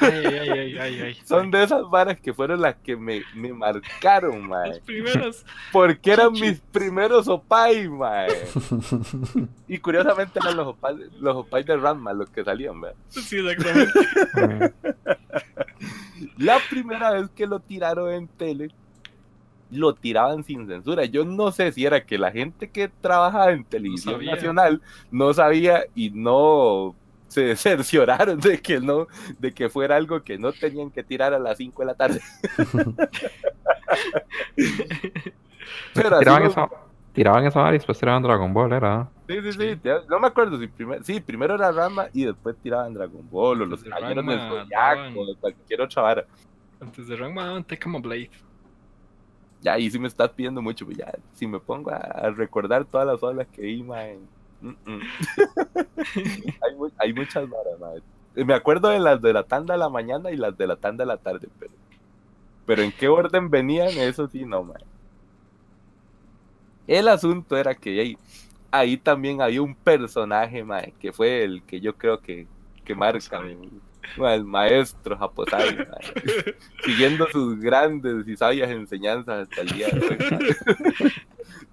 Ay, ay, ay, ay, ay. Son de esas varas que fueron las que me, me marcaron, mae. las primeras. Porque eran mis primeros opais, mae. Y curiosamente eran los opais, los opais de Ranma los que salían, mae. Sí, exactamente. La primera vez que lo tiraron en tele, lo tiraban sin censura. Yo no sé si era que la gente que trabajaba en televisión sabía. nacional no sabía y no se cercioraron de que no, de que fuera algo que no tenían que tirar a las 5 de la tarde. Pero así tiraban, lo- esa, tiraban esa vara y después tiraban Dragon Ball, era. Sí, sí, sí, No me acuerdo si primero. Sí, primero era Rama y después tiraban Dragon Ball o los caballeros del Zodiaco cualquier otra vara. Antes de Ranma daban Tekken Blade. Ya ahí sí me estás pidiendo mucho, pues ya, si me pongo a, recordar todas las olas que vi, mae, mm, mm. hay, mu- hay muchas varas, mae. Eh, Me acuerdo de las de la tanda de la mañana y las de la tanda de la tarde, pero, pero en qué orden venían, eso sí, no, mae. El asunto era que ahí, ahí también había un personaje, mae, que fue el que yo creo que, que marca mi- el maestro Japosai, siguiendo sus grandes y sabias enseñanzas hasta el día de hoy.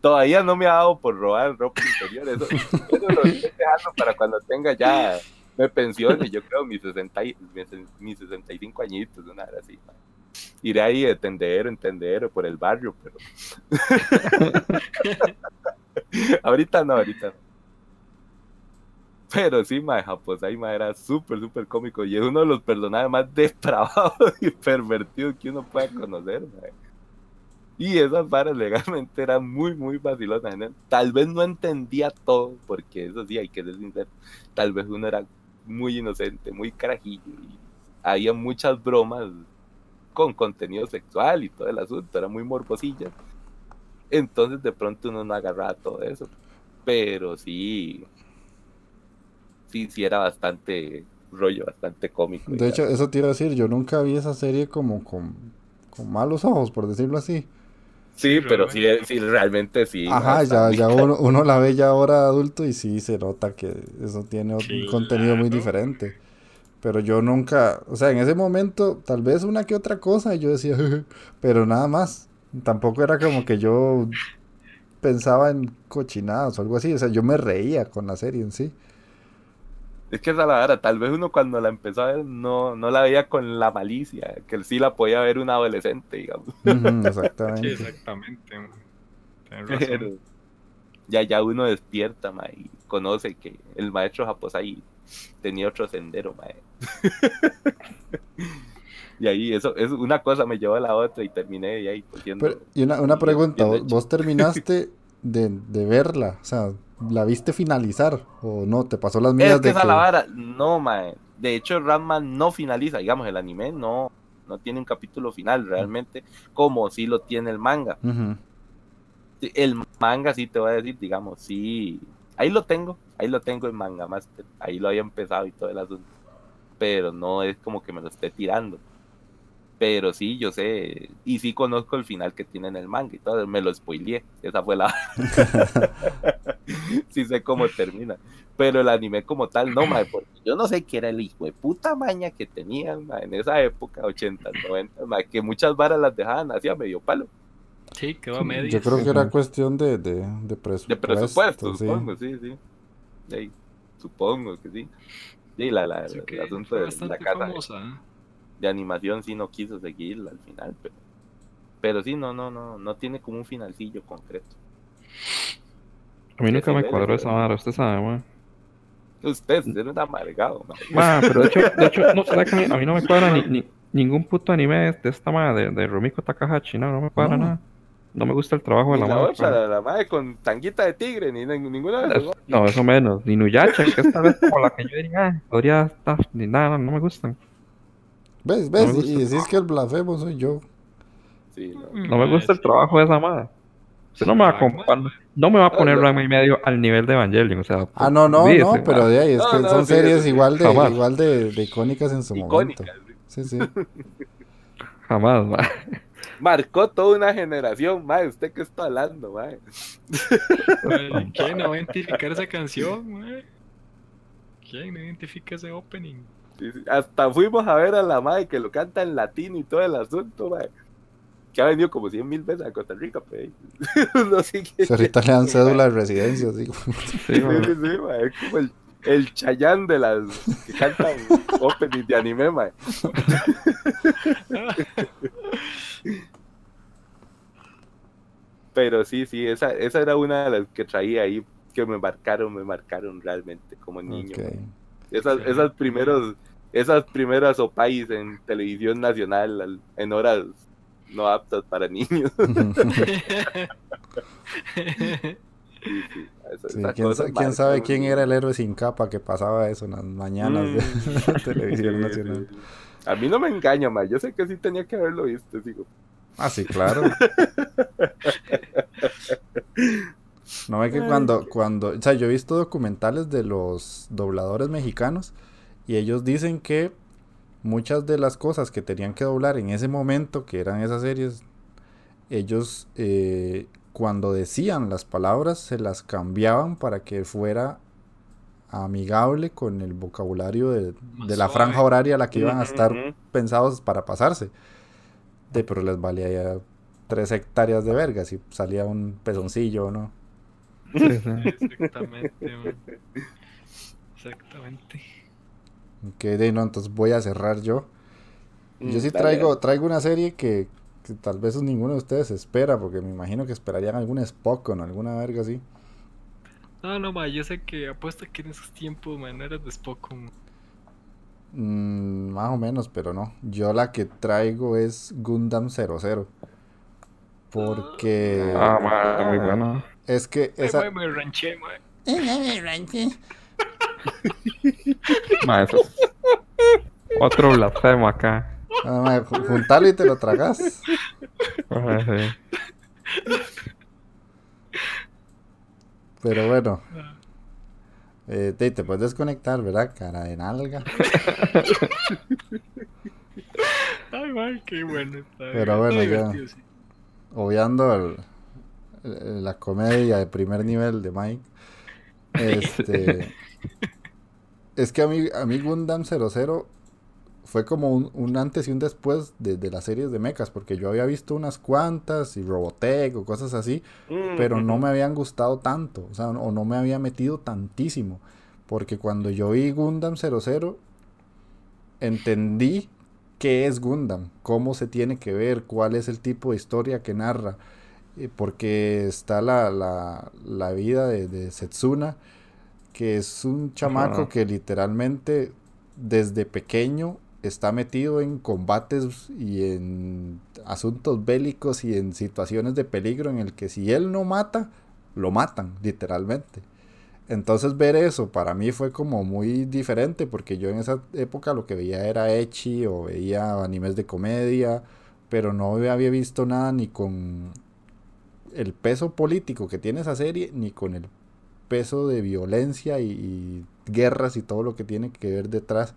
Todavía no me ha dado por robar ropa interior. Eso, eso lo estoy dejando para cuando tenga ya me pensione, yo creo mis, 60, y- mis, mis 65 añitos, una hora así. iré ahí de tendero en tendero por el barrio, pero. ahorita no, ahorita no. Pero sí, mae, pues ahí mae, era súper, súper cómico. Y es uno de los personajes más depravados y pervertidos que uno puede conocer. Y esas varas legalmente eran muy, muy vacilonas. ¿no? Tal vez no entendía todo, porque eso sí, hay que ser sincero. Tal vez uno era muy inocente, muy carajillo. Había muchas bromas con contenido sexual y todo el asunto, era muy morbosilla. Entonces de pronto uno no agarraba todo eso. Pero sí, sí, sí era bastante rollo, bastante cómico. De hecho, eso te iba a decir, yo nunca vi esa serie como con, con malos ojos, por decirlo así. sí, pero sí, sí, realmente sí. Ajá, ya, ya uno, uno la ve ya ahora adulto y sí se nota que eso tiene un contenido muy diferente. Pero yo nunca, o sea, en ese momento tal vez una que otra cosa y yo decía, pero nada más. Tampoco era como que yo pensaba en cochinadas o algo así, o sea, yo me reía con la serie en sí. Es que esa la verdad, tal vez uno cuando la empezó a ver no, no la veía con la malicia, que sí la podía ver un adolescente, digamos. Ujú, Sí, exactamente. exactamente. razón. Pero ya, ya uno despierta, ma, y conoce que el maestro Japosai tenía otro sendero, ma. y ahí eso, es una cosa me llevó a la otra y terminé y ahí cogiendo. Pero, y una, una pregunta, bien ¿vos, hecho. vos terminaste de, de verla? O sea, ¿la viste finalizar o no? ¿Te pasó las Es que de esa que... la vara, no, ma. De hecho, Ranma no finaliza, digamos, el anime no, no tiene un capítulo final realmente, como sí lo tiene el manga. El manga sí te voy a decir, digamos, sí. Ahí lo tengo, ahí lo tengo en manga master. Ahí lo había empezado y todo el asunto. Pero no es como que me lo esté tirando. Pero sí, yo sé, y sí conozco el final que tiene en el manga y todo, me lo spoileé. Esa fue la. sí sé cómo termina. Pero el anime como tal, no, mae, porque yo no sé qué era el hijo de puta maña que tenían mae, en esa época, 80, 90, mae, que muchas varas las dejaban así a medio palo. Sí, quedó a medias. Yo creo que era cuestión de, de, de presupuesto. De presupuesto, sí. supongo, sí, sí. Supongo que sí. Sí, la, la, que el asunto de la casa famosa. ¿eh? De animación sí no quiso seguirla al final, pero, pero sí, no, no, no, no tiene como un finalcillo concreto. A mí nunca me cuadró esa vara, usted sabe, man. Usted, usted es un amargado, man. Ma, pero de hecho, de hecho, no, ¿será que a mí, a mí no me cuadra ni, ni- ningún puto anime de, esta madre, de, de Rumiko Takahashi, no, no me cuadra No. nada. No me gusta el trabajo de la la madre. otra, la, la madre con tanguita de tigre, ni ni- ninguna de esas. No, eso menos. Ni Nuyacha, que esta vez como la que yo diría, ah, podría estar, ni nada, no me gustan. ¿Ves? No ¿Ves? gusta. y decís que el blasfemo soy yo. Sí, no. No me gusta el trabajo de esa madre. Usted no me va a compa- no me va a poner no. Y medio al nivel de Evangelion, o sea. Ah, no, no, no, pero ma. de ahí, es No, que no, son sí, series sí. igual de, Jamás. igual de, de icónicas en su Icónica. momento. Sí, sí. Jamás, ma. Marcó toda una generación, madre. ¿Usted qué está hablando, madre? Ay, ¿Quién no va a identificar esa canción, mae? ¿Quién no identifica ese opening? Hasta fuimos a ver a la madre que lo canta en latino y todo el asunto, madre. Que ha venido como 100 mil veces a Costa Rica, pues. no sé qué. Si ahorita le dan cédula de residencia, así. Sí, Sí, ma. sí, sí, mae, Es como el, el chayán de las que cantan opening de anime, mae. Pero sí, sí, esa, esa era una de las que traía ahí que me marcaron, me marcaron realmente como niño. Esas, Sí. esas primeros, esas primeras opais en televisión nacional al- en horas no aptas para niños. Sí, sí, esa- Sí, esa ¿quién, sabe quién era el héroe sin capa que pasaba eso en las mañanas de Mm. la televisión nacional? A mí no me engaña, ma. Yo sé que sí tenía que haberlo visto, digo. Ah, sí, claro. No ve que cuando, cuando, o sea, yo he visto documentales de los dobladores mexicanos y ellos dicen que muchas de las cosas que tenían que doblar en ese momento, que eran esas series, ellos eh, cuando decían las palabras se las cambiaban para que fuera amigable con el vocabulario de, de la franja horaria a la que iban a estar pensados para pasarse. De, pero les valía ya tres hectáreas de vergas y salía un pezoncillo, ¿no? Sí, sí. Exactamente, man. Exactamente. Que de no, entonces voy a cerrar yo. Yo sí Mm, dale, traigo, traigo una serie que, que tal vez ninguno de ustedes espera, porque me imagino que esperarían algún Spock o alguna verga así. No, no, ma, yo sé que apuesto que en esos tiempos, man, no eras de Spock. ma. Mm, más o menos, pero no. Yo la que traigo es Gundam 00. Porque Ah, ma, muy bueno. es que Ay, esa... ma, me ranché, ma. Ma, eso es otro blasfemo acá. Ah, ju- juntalo y te lo tragas. Sí. Pero bueno. Eh, te, te puedes desconectar, ¿verdad? Cara de nalga. Ay, ma, qué bueno. Está Pero está bueno, ya. sí. Obviando el- el- la comedia de primer nivel de Mike. Este. Es que a mí, a mí Gundam 00 fue como un, un antes y un después de, de las series de mechas, porque yo había visto unas cuantas y Robotech o cosas así, Mm, pero no me habían gustado tanto, o sea, o no me había metido tantísimo, porque cuando yo vi Gundam 00, entendí qué es Gundam, cómo se tiene que ver, cuál es el tipo de historia que narra, eh, porque está la, la, la vida de, de Setsuna, que es un chamaco que literalmente desde pequeño está metido en combates y en asuntos bélicos y en situaciones de peligro en el que si él no mata, lo matan, literalmente. Entonces ver eso para mí fue como muy diferente porque yo en esa época lo que veía era Echi o veía animes de comedia, pero no había visto nada ni con el peso político que tiene esa serie, ni con el peso de violencia y, guerras y todo lo que tiene que ver detrás.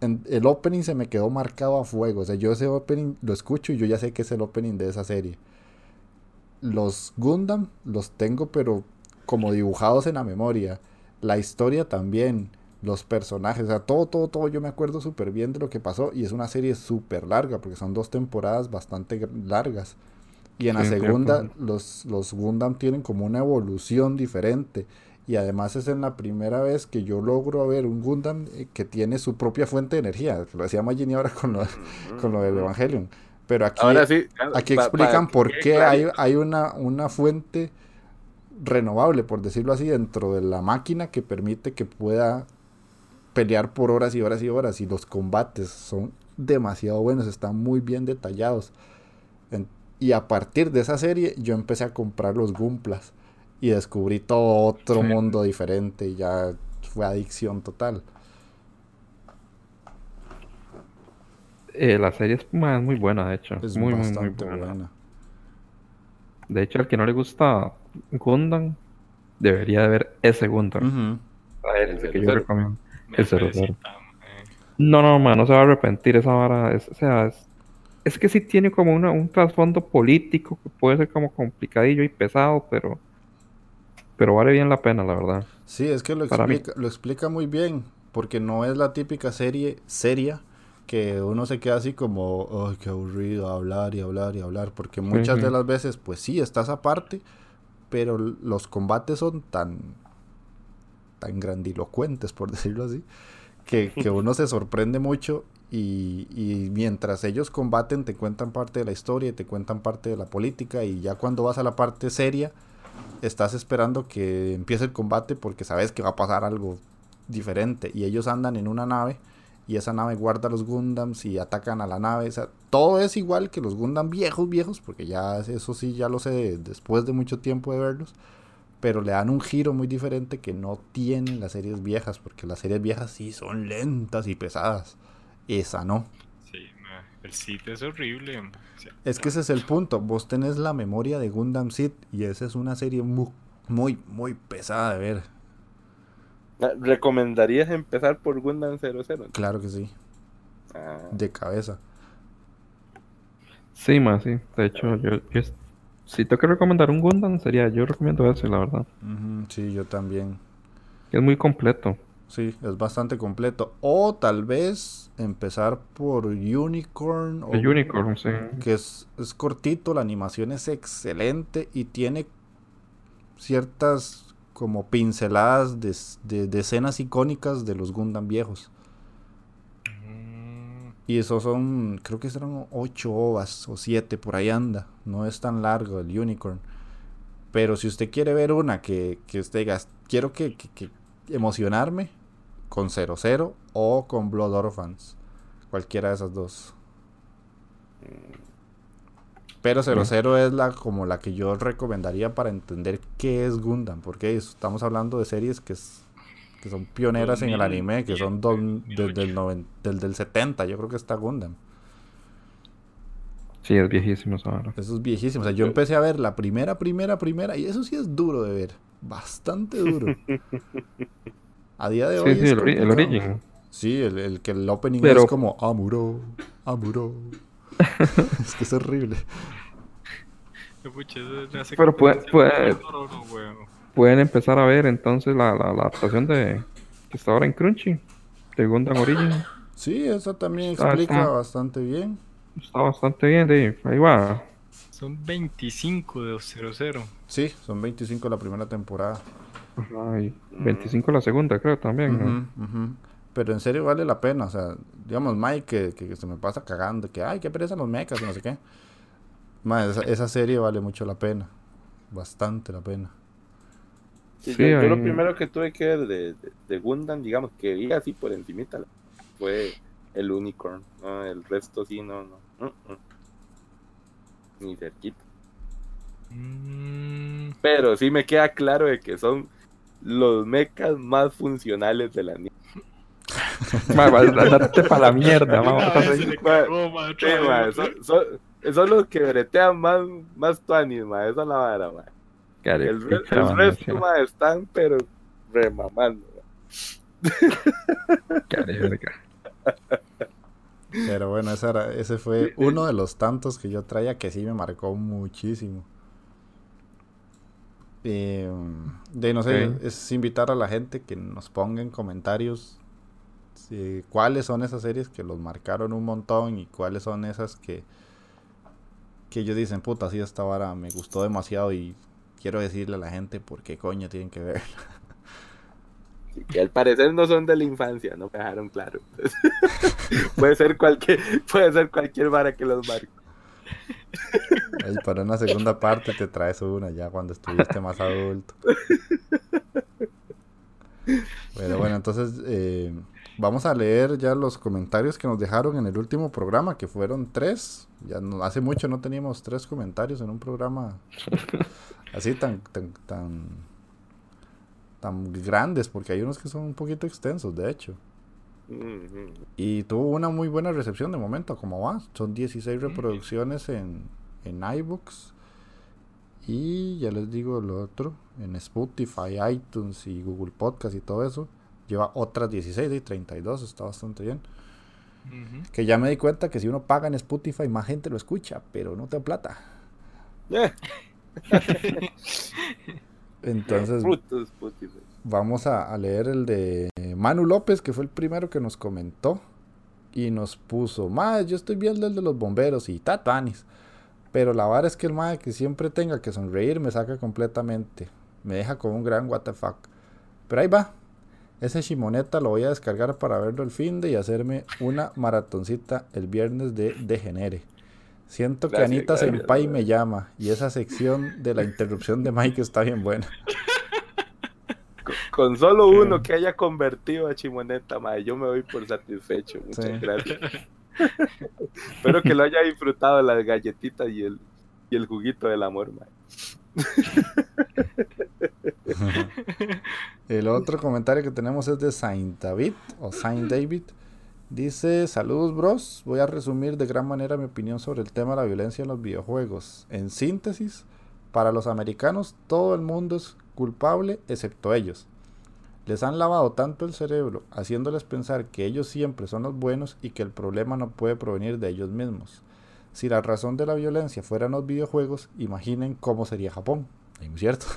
En- el opening se me quedó marcado a fuego, o sea, yo ese opening lo escucho y yo ya sé que es el opening de esa serie. Los Gundam los tengo pero como dibujados en la memoria. La historia también, los personajes, o sea, todo, todo, todo, yo me acuerdo súper bien de lo que pasó y es una serie súper larga porque son dos temporadas bastante largas. Y en la segunda, los, los Gundam tienen como una evolución diferente. Y además es en la primera vez que yo logro ver un Gundam eh, que tiene su propia fuente de energía. Lo decía Magini ahora con lo, con lo del Evangelion. Pero aquí, Ahora sí. aquí pa- explican por qué hay, hay una, una fuente renovable, por decirlo así, dentro de la máquina que permite que pueda pelear por horas y horas y horas. Y los combates son demasiado buenos, están muy bien detallados. En- y a partir de esa serie yo empecé a comprar los Gumplas y descubrí todo otro Sí. mundo diferente y ya fue adicción total. Eh, la serie es, muy buena, de hecho. Es muy, muy, muy buena. buena. De hecho, al que no le gusta Gundam, debería de ver ese Gundam. A ver, El ese que yo 00. recomiendo. El 00. felicita, ma, eh. No, no, man, no se va a arrepentir esa vara. Es, o sea, es, es que sí tiene como una, un trasfondo político que puede ser como complicadillo y pesado, pero, pero vale bien la pena, la verdad. Sí, es que lo explica, lo explica muy bien, porque no es la típica serie seria que uno se queda así como, ay, qué aburrido hablar y hablar y hablar, porque muchas de las veces, pues sí, estás aparte, pero los combates son tan, tan grandilocuentes, por decirlo así, que, que uno se sorprende mucho y, y mientras ellos combaten te cuentan parte de la historia, y te cuentan parte de la política y ya cuando vas a la parte seria, estás esperando que empiece el combate porque sabes que va a pasar algo diferente. Y ellos andan en una nave y esa nave guarda los Gundams y atacan a la nave, o sea, todo es igual que los Gundam viejos viejos porque ya eso sí ya lo sé después de mucho tiempo de verlos, pero le dan un giro muy diferente que no tienen las series viejas porque las series viejas sí son lentas y pesadas. Esa no. Sí, ma, el sitio es horrible. ma. O sea, Es que ese es el punto. Vos tenés la memoria de Gundam Seed y esa es una serie muy, muy, muy pesada de ver. ¿Recomendarías empezar por Gundam 00? Claro que sí, Ah, de cabeza. Sí, más, sí. De hecho, yo, si tengo que recomendar un Gundam, sería, yo recomiendo ese, la verdad. Sí, yo también. Es muy completo. Sí, es bastante completo. O tal vez empezar por Unicorn. o- Unicorn, sí. Que es, es cortito, la animación es excelente y tiene ciertas como pinceladas de, de- de escenas icónicas de los Gundam viejos. mm, Y esos son, creo que serán 8 ovas o 7, por ahí anda. No es tan largo el Unicorn. Pero si usted quiere ver una que, que usted diga, quiero que, que- que emocionarme con 00 o con Blood Orphans. Cualquiera de esas dos. Pero 00 es la como la que yo recomendaría para entender qué es Gundam. Porque estamos hablando de series que, es, que son pioneras en el 2000, anime, que son don- desde el 2008. noven- del, del 70, yo creo que está Gundam. Sí, es viejísimo vara. Eso es viejísimo. O sea, yo empecé a ver la primera, primera, primera, y eso sí es duro de ver. Bastante duro. A día de hoy. Sí, sí, es el, ori- el complicado. origen. Sí, el, el que el opening Pero- es como Amuro, Amuro. es que es horrible. Pero puede- puede-. Pueden empezar a ver entonces la, la, la adaptación de que está ahora en Crunchy, de Gundam Origin. Sí, eso también Está- explica está- bastante bien. Está bastante bien, Dave. Ahí va. Son 25 de 00. Sí, son 25 la primera temporada. Ajá, y 25 la segunda, creo también. Pero en serio vale la pena. O sea, digamos, Mike, que, que- que se me pasa cagando, que ay, qué pereza los mechas y no sé qué. Ma, esa, esa serie vale mucho la pena. Bastante la pena. Sí, Sí, yo, yo lo primero que tuve que ver de, de, de Gundam, digamos, que vi así por encimita, fue el Unicorn. ¿no? El resto sí, no, no. Ni cerquita. Mm, Pero sí me queda claro de que son los mechas más funcionales de la niña. Ma, va, date para la mierda, son, los que bretean más, más tuanis, ma, esa es la vara, ma. Care, El, re- resto, ma, están, pero remamando. verga. Pero bueno, esa era- ese fue uno de los tantos que yo traía que sí me marcó muchísimo. Eh, de no sé, es invitar a la gente que nos ponga en comentarios si- cuáles son esas series que los marcaron un montón y cuáles son esas que, que ellos dicen, puta, sí, esta vara me gustó demasiado y quiero decirle a la gente por qué coño tienen que ver. Sí, que al parecer no son de la infancia, no me dejaron claro. puede ser cualquier, puede ser cualquier vara que los marque. Para una segunda parte te traes una ya cuando estuviste más adulto. Pero bueno, entonces eh, vamos a leer ya los comentarios que nos dejaron en el último programa, que fueron tres. Ya no- hace mucho no teníamos tres comentarios en un programa así tan, tan, tan, tan grandes, porque hay unos que son un poquito extensos, de hecho. Y tuvo una muy buena recepción de momento, como va. Son 16 reproducciones en, en iBooks. Y ya les digo lo otro, en Spotify, iTunes y Google Podcast y todo eso. Lleva otras 16 y 32, está bastante bien. Que ya me di cuenta que si uno paga en Spotify, más gente lo escucha, pero no te da plata. Eh, Entonces, frutos, putis. Vamos a, a leer el de Manu López, que fue el primero que nos comentó. Y nos puso, más yo estoy viendo el de los bomberos y tatanis. Pero la vara es que el mae que siempre tenga que sonreír me saca completamente. Me deja con un gran what the fuck. Pero ahí va. Ese Shimoneta lo voy a descargar para verlo el fin de y hacerme una maratoncita el viernes de Degenere. Siento que Anita gracias, Senpai me llama y esa sección de la interrupción de Mike está bien buena. Con, solo uno que haya convertido a Chimoneta, madre, yo me doy por satisfecho. Muchas Sí. gracias. Espero que lo haya disfrutado las galletitas y el, y el juguito del amor, madre. El otro comentario que tenemos es de Saint David o Saint David. Dice, saludos bros, voy a resumir de gran manera mi opinión sobre el tema de la violencia en los videojuegos. En síntesis, para los americanos todo el mundo es culpable excepto ellos. Les han lavado tanto el cerebro haciéndoles pensar que ellos siempre son los buenos y que el problema no puede provenir de ellos mismos. Si la razón de la violencia fueran los videojuegos, imaginen cómo sería Japón. ¿Es muy cierto?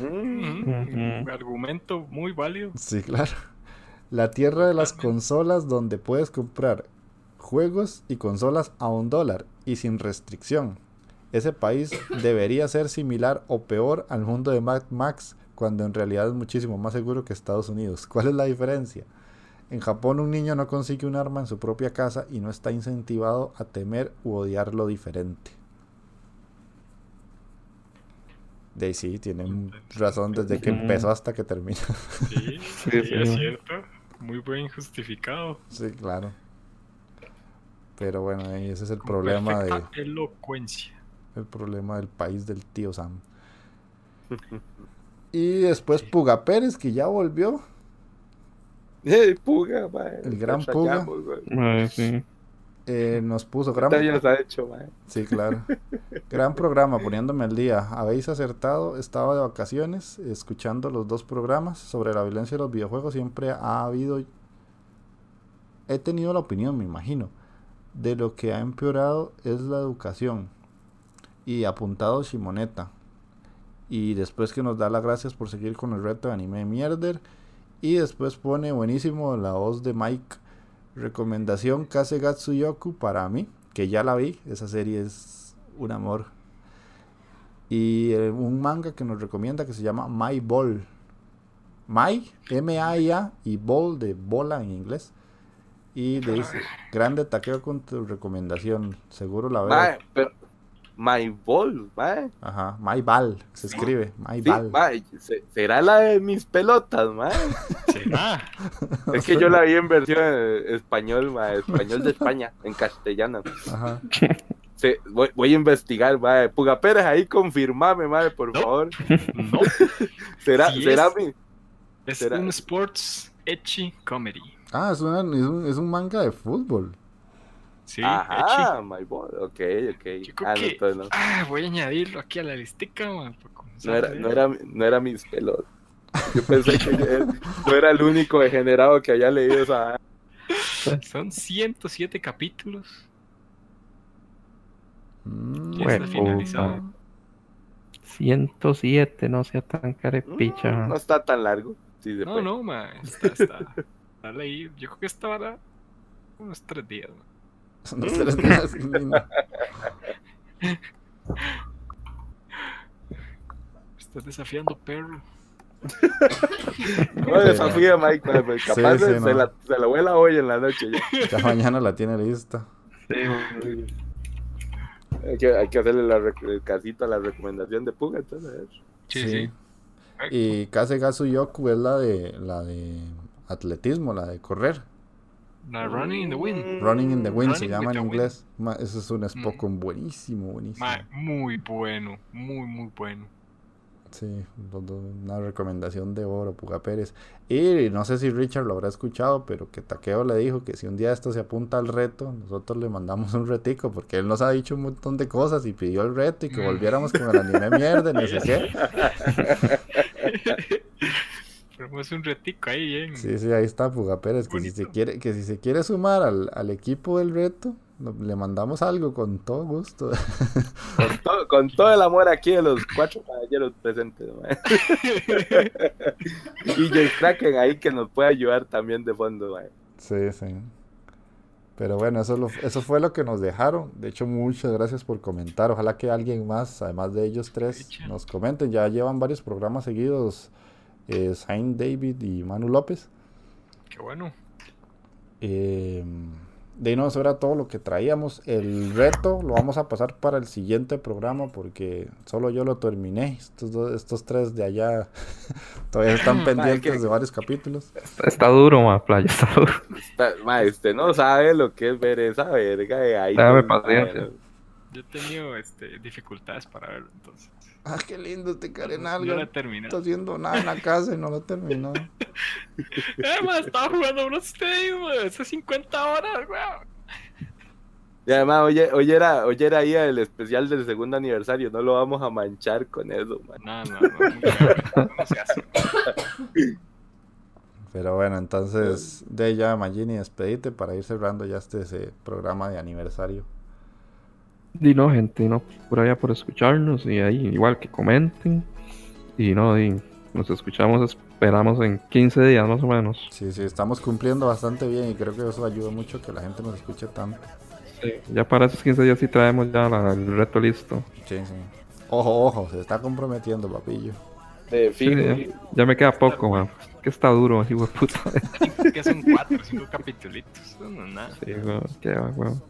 Mm. Argumento muy válido. Sí, claro. La tierra de las consolas donde puedes comprar juegos y consolas a un dólar y sin restricción. Ese país debería ser similar o peor al mundo de Mad Max cuando en realidad es muchísimo más seguro que Estados Unidos. ¿Cuál es la diferencia? En Japón un niño no consigue un arma en su propia casa y no está incentivado a temer u odiar lo diferente. De sí, tienen razón desde que empezó hasta que termina. Sí, sí, es cierto. Muy buen justificado. sí, claro. Pero bueno, ahí ese es el Con problema de, elocuencia. El problema del país del tío Sam. Y después Puga Pérez, que ya volvió. ¡Eh, Puga, mae! El gran Puga. Mae, sí. eh, nos puso gran, ¿Qué años ha hecho, mae? sí, claro. gran programa, poniéndome al día. Habéis acertado, estaba de vacaciones, escuchando los dos programas sobre la violencia de los videojuegos. Siempre ha habido, he tenido la opinión, me imagino, de lo que ha empeorado es la educación. Y apuntado Shimoneta. Y después que nos da las gracias por seguir con el reto de anime mierder. Y después pone buenísimo la voz de Mike. Recomendación Kasegatsu Yoku para mí, que ya la vi. Esa serie es un amor. Y eh, un manga que nos recomienda que se llama My Ball. My, M-A-I-A y Ball de bola en inglés. Y le dice, grande taqueo con tu recomendación. Seguro la veo. Pero... My Ball, mae. Ajá, My Ball, se escribe. My Sí, Ball. mae, se- ¿Será la de mis pelotas, mae? ¿Será? Es que yo la vi en versión eh, español, mae, español de España, en castellano. Ajá. Se- voy, voy a investigar, mae. Puga Pérez, ahí confirmame, mae, por No. favor. No. ¿Será, Sí será es. mi...? Es ¿Será? un sports ecchi comedy. Ah, es, una- es un, es un manga de fútbol. Sí, Ajá, ecchi. My Ball, ok, ok. Yo creo Ah, no, que- no. Ah, voy a añadirlo aquí a la listica, man, No era, no, era, no era mis pelotas. Yo pensé que yo, yo era el único degenerado que había leído esa... Son 107 capítulos. Mm, está finalizado. puta. 107, no sea tan carepicha. Mm, No está tan largo. Sí, No, puede. no, man, está, está, está leído. Yo creo que esta hora unos tres días. man. No sé, es más lindo. Estás desafiando perro. No desafía, Mike, pues, Sí, capaz sí, se, no. la, se la vuela hoy en la noche ya. Ya mañana la tiene lista. Hay que, hay que hacerle la el casito a la recomendación de Puga, entonces. Sí, Sí. sí. Y Kasegatsu Yoku es la de la de atletismo, la de correr. La Running in the Wind. Running in the Wind se llama en inglés. Ma, Ese es un Spokon buenísimo, buenísimo. Ma, muy bueno, muy, muy bueno. Sí, una recomendación de oro, Puga Pérez. Y no sé si Richard lo habrá escuchado, pero que Takeo le dijo que si un día esto se apunta al reto, nosotros le mandamos un retico, porque él nos ha dicho un montón de cosas y pidió el reto y que Mm. volviéramos con el anime mierda, no sé qué. Ponemos un retico ahí bien. Sí, sí, ahí está Puga Pérez, que si se quiere, que si se quiere sumar al, al equipo del reto, le mandamos algo con todo gusto. Con, todo, con todo el amor aquí de los cuatro caballeros presentes. y Jay Kraken ahí que nos puede ayudar también de fondo. mae. Sí, sí. Pero bueno, eso, lo- eso fue lo que nos dejaron. De hecho, muchas gracias por comentar. Ojalá que alguien más, además de ellos tres, nos comenten. Ya llevan varios programas seguidos. Eh, Saint David y Manu López. Qué bueno. Eh, de ahí no, eso era todo lo que traíamos. El reto lo vamos a pasar para el siguiente programa porque solo yo lo terminé. Estos, dos- estos tres de allá todavía están pendientes que- de varios capítulos. Está, está duro, ma, playa, está duro. Está- mae, usted no sabe lo que es ver esa verga de ahí. Dame paciencia. Yo he tenido este, dificultades para verlo, entonces. Ah, qué lindo este No Carenalga. la he terminado. está haciendo nada en la casa y no lo terminó. Eh, ma, estaba jugando unos Stadium, ma, hace 50 horas, weón. Y además, oye, hoy era, hoy era ahí el especial del segundo aniversario. No lo vamos a manchar con eso. mae. No, no, no, no se hace. Pero bueno, entonces de ya Magini, despedite para ir cerrando ya este ese programa de aniversario. Y no, gente, no, por allá por escucharnos y ahí igual que comenten. Y no, y nos escuchamos, esperamos en 15 días más o menos. Sí, sí, estamos cumpliendo bastante bien y creo que eso ayuda mucho que la gente nos escuche tanto. Ya para esos 15 días sí traemos ya la- el reto listo. Sí, sí. Ojo, ojo, se está comprometiendo, papillo. De Sí, fijo. ya, ya me queda poco, man. que está duro, así, weón, puta. que son cuatro o cinco capítulos. Eso no es nada. Sí, weón, qué va, weón.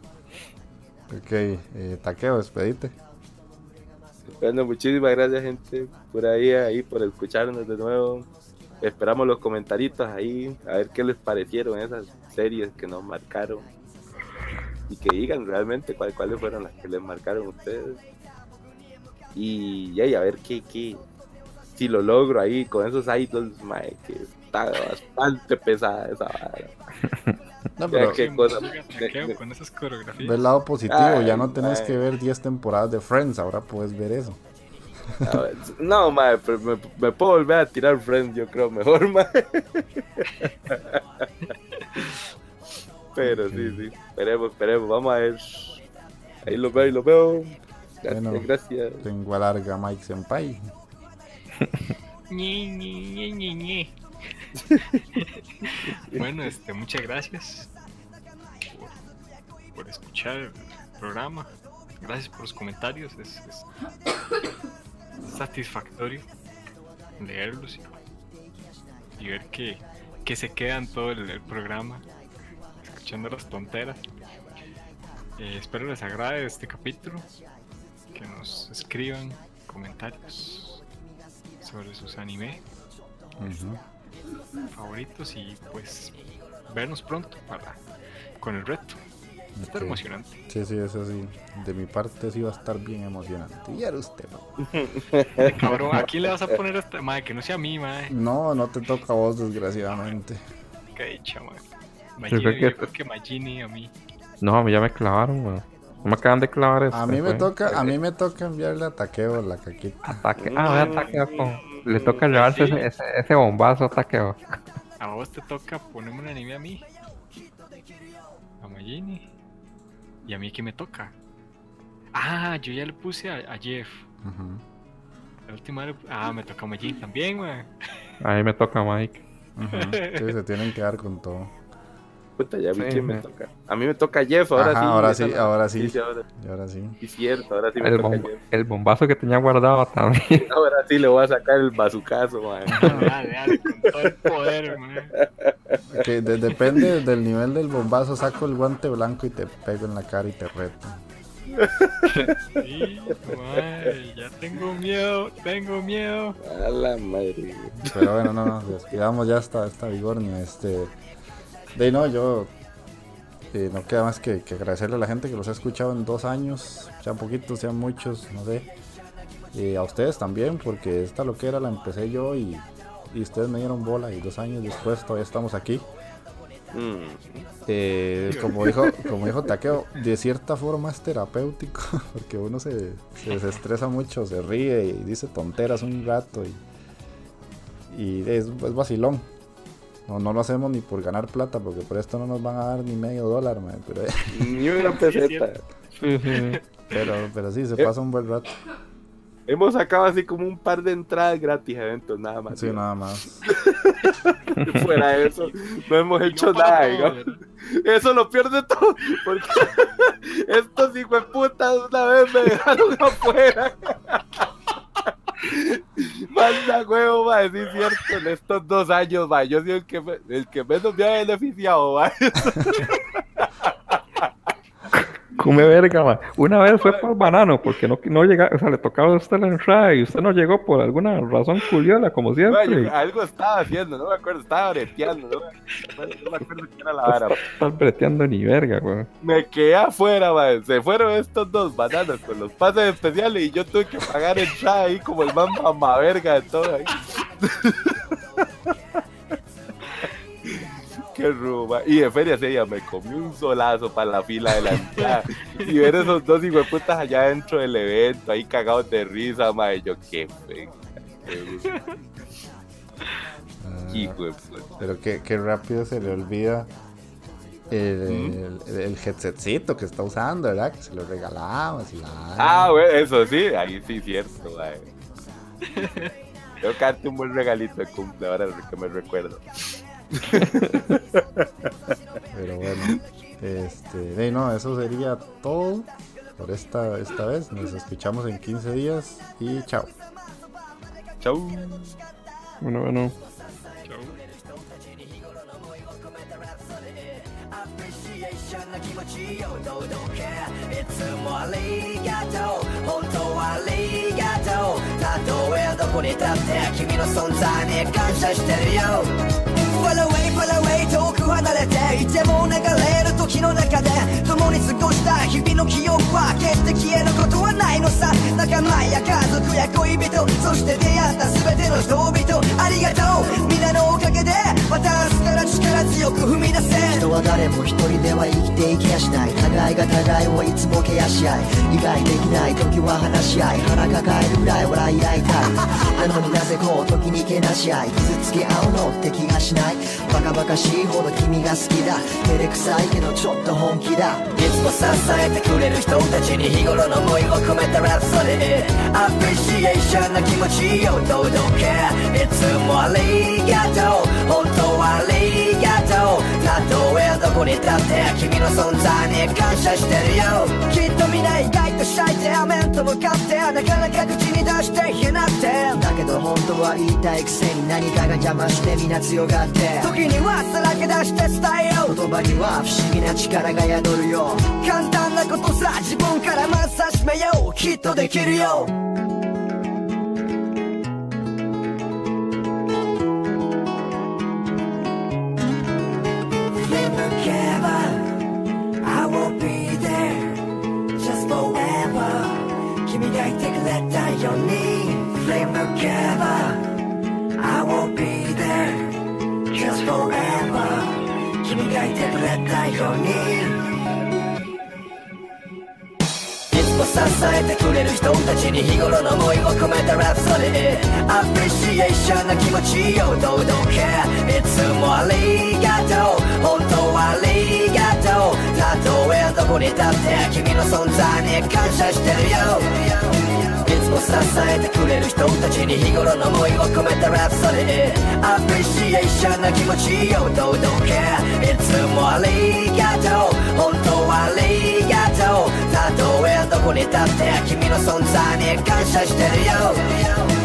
Ok, eh, taqueo, despedite. Bueno, muchísimas gracias, gente, por ahí, ahí, por escucharnos de nuevo. Esperamos los comentarios ahí, a ver qué les parecieron esas series que nos marcaron. Y que digan realmente cuál- cuáles fueron las que les marcaron a ustedes. Y, y ahí, a ver qué, qué, si lo logro ahí con esos idols, mae, que está bastante pesada esa vara. No, pero Qué cosa. Taqueo con esas coreografías. el lado positivo, Ay, ya no tenés ay. que ver 10 temporadas de Friends, ahora puedes ver eso. A ver, No, mae, pero me, me puedo volver a tirar Friends, yo creo mejor, mae. Pero sí, sí, esperemos, esperemos, vamos a ver. Ahí lo veo, ahí lo veo. Gracias, Bueno. gracias. Lengua larga Mike Senpai. Ñe, Ñe, Ñe, Ñe, Ñe. bueno, este, muchas gracias por, por escuchar el programa. Gracias por los comentarios. Es, es satisfactorio leerlos y, y ver que, que se quedan todo el, el programa escuchando las tonteras. Eh, espero les agrade este capítulo. Que nos escriban comentarios sobre sus anime. Favoritos y pues vernos pronto para con el reto. Va a estar Ok. emocionante. Sí, sí, eso sí. De mi parte sí va a estar bien emocionante. Y era usted, ¿no? Cabrón, ¿a quién le vas a poner esta? Madre, que no sea a mí, madre. No, no te toca a vos, desgraciadamente. Qué dicha, madre. Yo creo Magini, que- yo creo que Magini a mí. No, a ya me clavaron, weón. No me acaban de clavar este, A mí me toca, a mí me toca enviarle a taqueo la caquita. Ataque. Ah, ataque con... Le toca llevarse ese, ese, ese bombazo ataqueo. A vos te toca ponerme un anime a mí. A Magini. Y a mí que me toca. Ah, yo ya le puse a, a Jeff. Ujú, La última le- Ah, me toca a Magini también, güey. A mí me toca Mike. ujú. Sí, se tienen que dar con todo. Puta, ya vi Sí, quién me toca. A mí me toca Jeff, ahora Ajá, sí. ahora sí, la- ahora sí. ahora, Y ahora sí. cierto, ahora sí me El, toca bom- Jeff. el bombazo que tenía guardado también. Ahora sí le voy a sacar el bazucazo, mae. Dale, dale, con todo el poder, de- depende del nivel del bombazo, saco el guante blanco y te pego en la cara y te reto. Sí, madre, ya tengo miedo, tengo miedo. A la madre. güey. Pero bueno, no, no, despidamos ya esta, esta vigornia. Este, de ahí no, yo eh, no queda más que, que agradecerle a la gente que los ha escuchado en dos años, sean poquitos, sean muchos, no sé. Y a ustedes también, porque esta loquera la empecé yo y, y ustedes me dieron bola y dos años después todavía estamos aquí. Mm. Eh, como dijo, como dijo Taqueo, de cierta forma es terapéutico, porque uno se, se desestresa mucho, se ríe y dice tonteras un rato y, y es, es vacilón. No, no lo hacemos ni por ganar plata, porque por esto no nos van a dar ni medio dólar, mae, pero, Ni una peseta. pero, pero sí, se Eh. pasa un buen rato. Hemos sacado así como un par de entradas gratis a eventos, nada más. Sí, nada más. Fuera de eso, no hemos hecho no nada, todo, digamos. Eso lo pierde todo. Porque estos hijos de puta una vez me dejaron afuera. Manda huevo, va, sí es cierto. En estos dos años, va, yo soy el que, el que menos me ha beneficiado, va. Come verga, man. Una vez fue por banano, porque no, no llegaba, o sea, le tocaba a usted la entrada y usted no llegó por alguna razón curiosa, como siempre. yo algo estaba haciendo, no me acuerdo, estaba breteando, no, me- no me acuerdo qué era la vara. Estás breteando ni verga, güey. Me quedé afuera, man. Se fueron estos dos bananas con los pases especiales y yo tuve que pagar entrada ahí como el más mamaverga de todo ahí. Qué. Y de feria ese día me comí un solazo para la fila de la entrada. Y ver esos dos hijueputas allá dentro del evento, ahí cagados de risa, madre. Yo, qué fe. Ah, Hijo de puta. pero qué, qué rápido se le olvida el, el, el headsetcito que está usando, ¿verdad? Que se lo regalamos y la... Ah, güey, eso sí, ahí sí, cierto, madre. Que darte un buen regalito de cumple ahora que me recuerdo. Pero bueno, este, no, eso sería todo por esta, esta vez. Nos escuchamos en 15 días y chao. Chao. Bueno, bueno No Pull away, pull away 遠く離れて。いても流れる時の中で。共に過ごした日々の記憶は決して消えることはないのさ。仲間や家族や恋人そして出会った全ての人々ありがとう。皆のおかげでまた明日から力強く踏み出せ人は誰も一人では生きていきやしない。互いが互いをいつもケアし合い。理解できない時は話し合い。腹抱えるぐらい笑い合いたい。なのになぜこう時にけなし合い。傷つけ合うのって気がしない。バカバカしいほど君が好きだ。照れくさいけどちょっと本気だ。つも支えてくれる人たちに日頃の思いを込めたラプソディアプリシエーションな気持ちを届けいつもありがとう。本当ありがとう。たとえどこに立って君の存在に感謝してるよ。きっと皆意外とシャイで面と向かってなかなか口に出して言えなくてだけど本当は言いたいくせに何かが邪魔して皆強がって。時にはさらけ出して伝えよう。言葉には不思議な力が宿るよ。簡単なことさ自分からまず始めよう。きっとできるよ。れたように Flame together. I will be there just forever. 君がいてくれたようにいつも支えてくれる人たちに日頃の思いを込めたラプソディアプリシエーションな気持ちをどうどけいつもありがとう本当はありがとうたとえどこに立って君の存在に感謝してるよ。いつも支えてくれる人たちに日頃の思いを込めたラプソディアプリシエーションな気持ちを届けいつもありがとう。本当はありがとう。たとえどこに立って君の存在に感謝してるよ。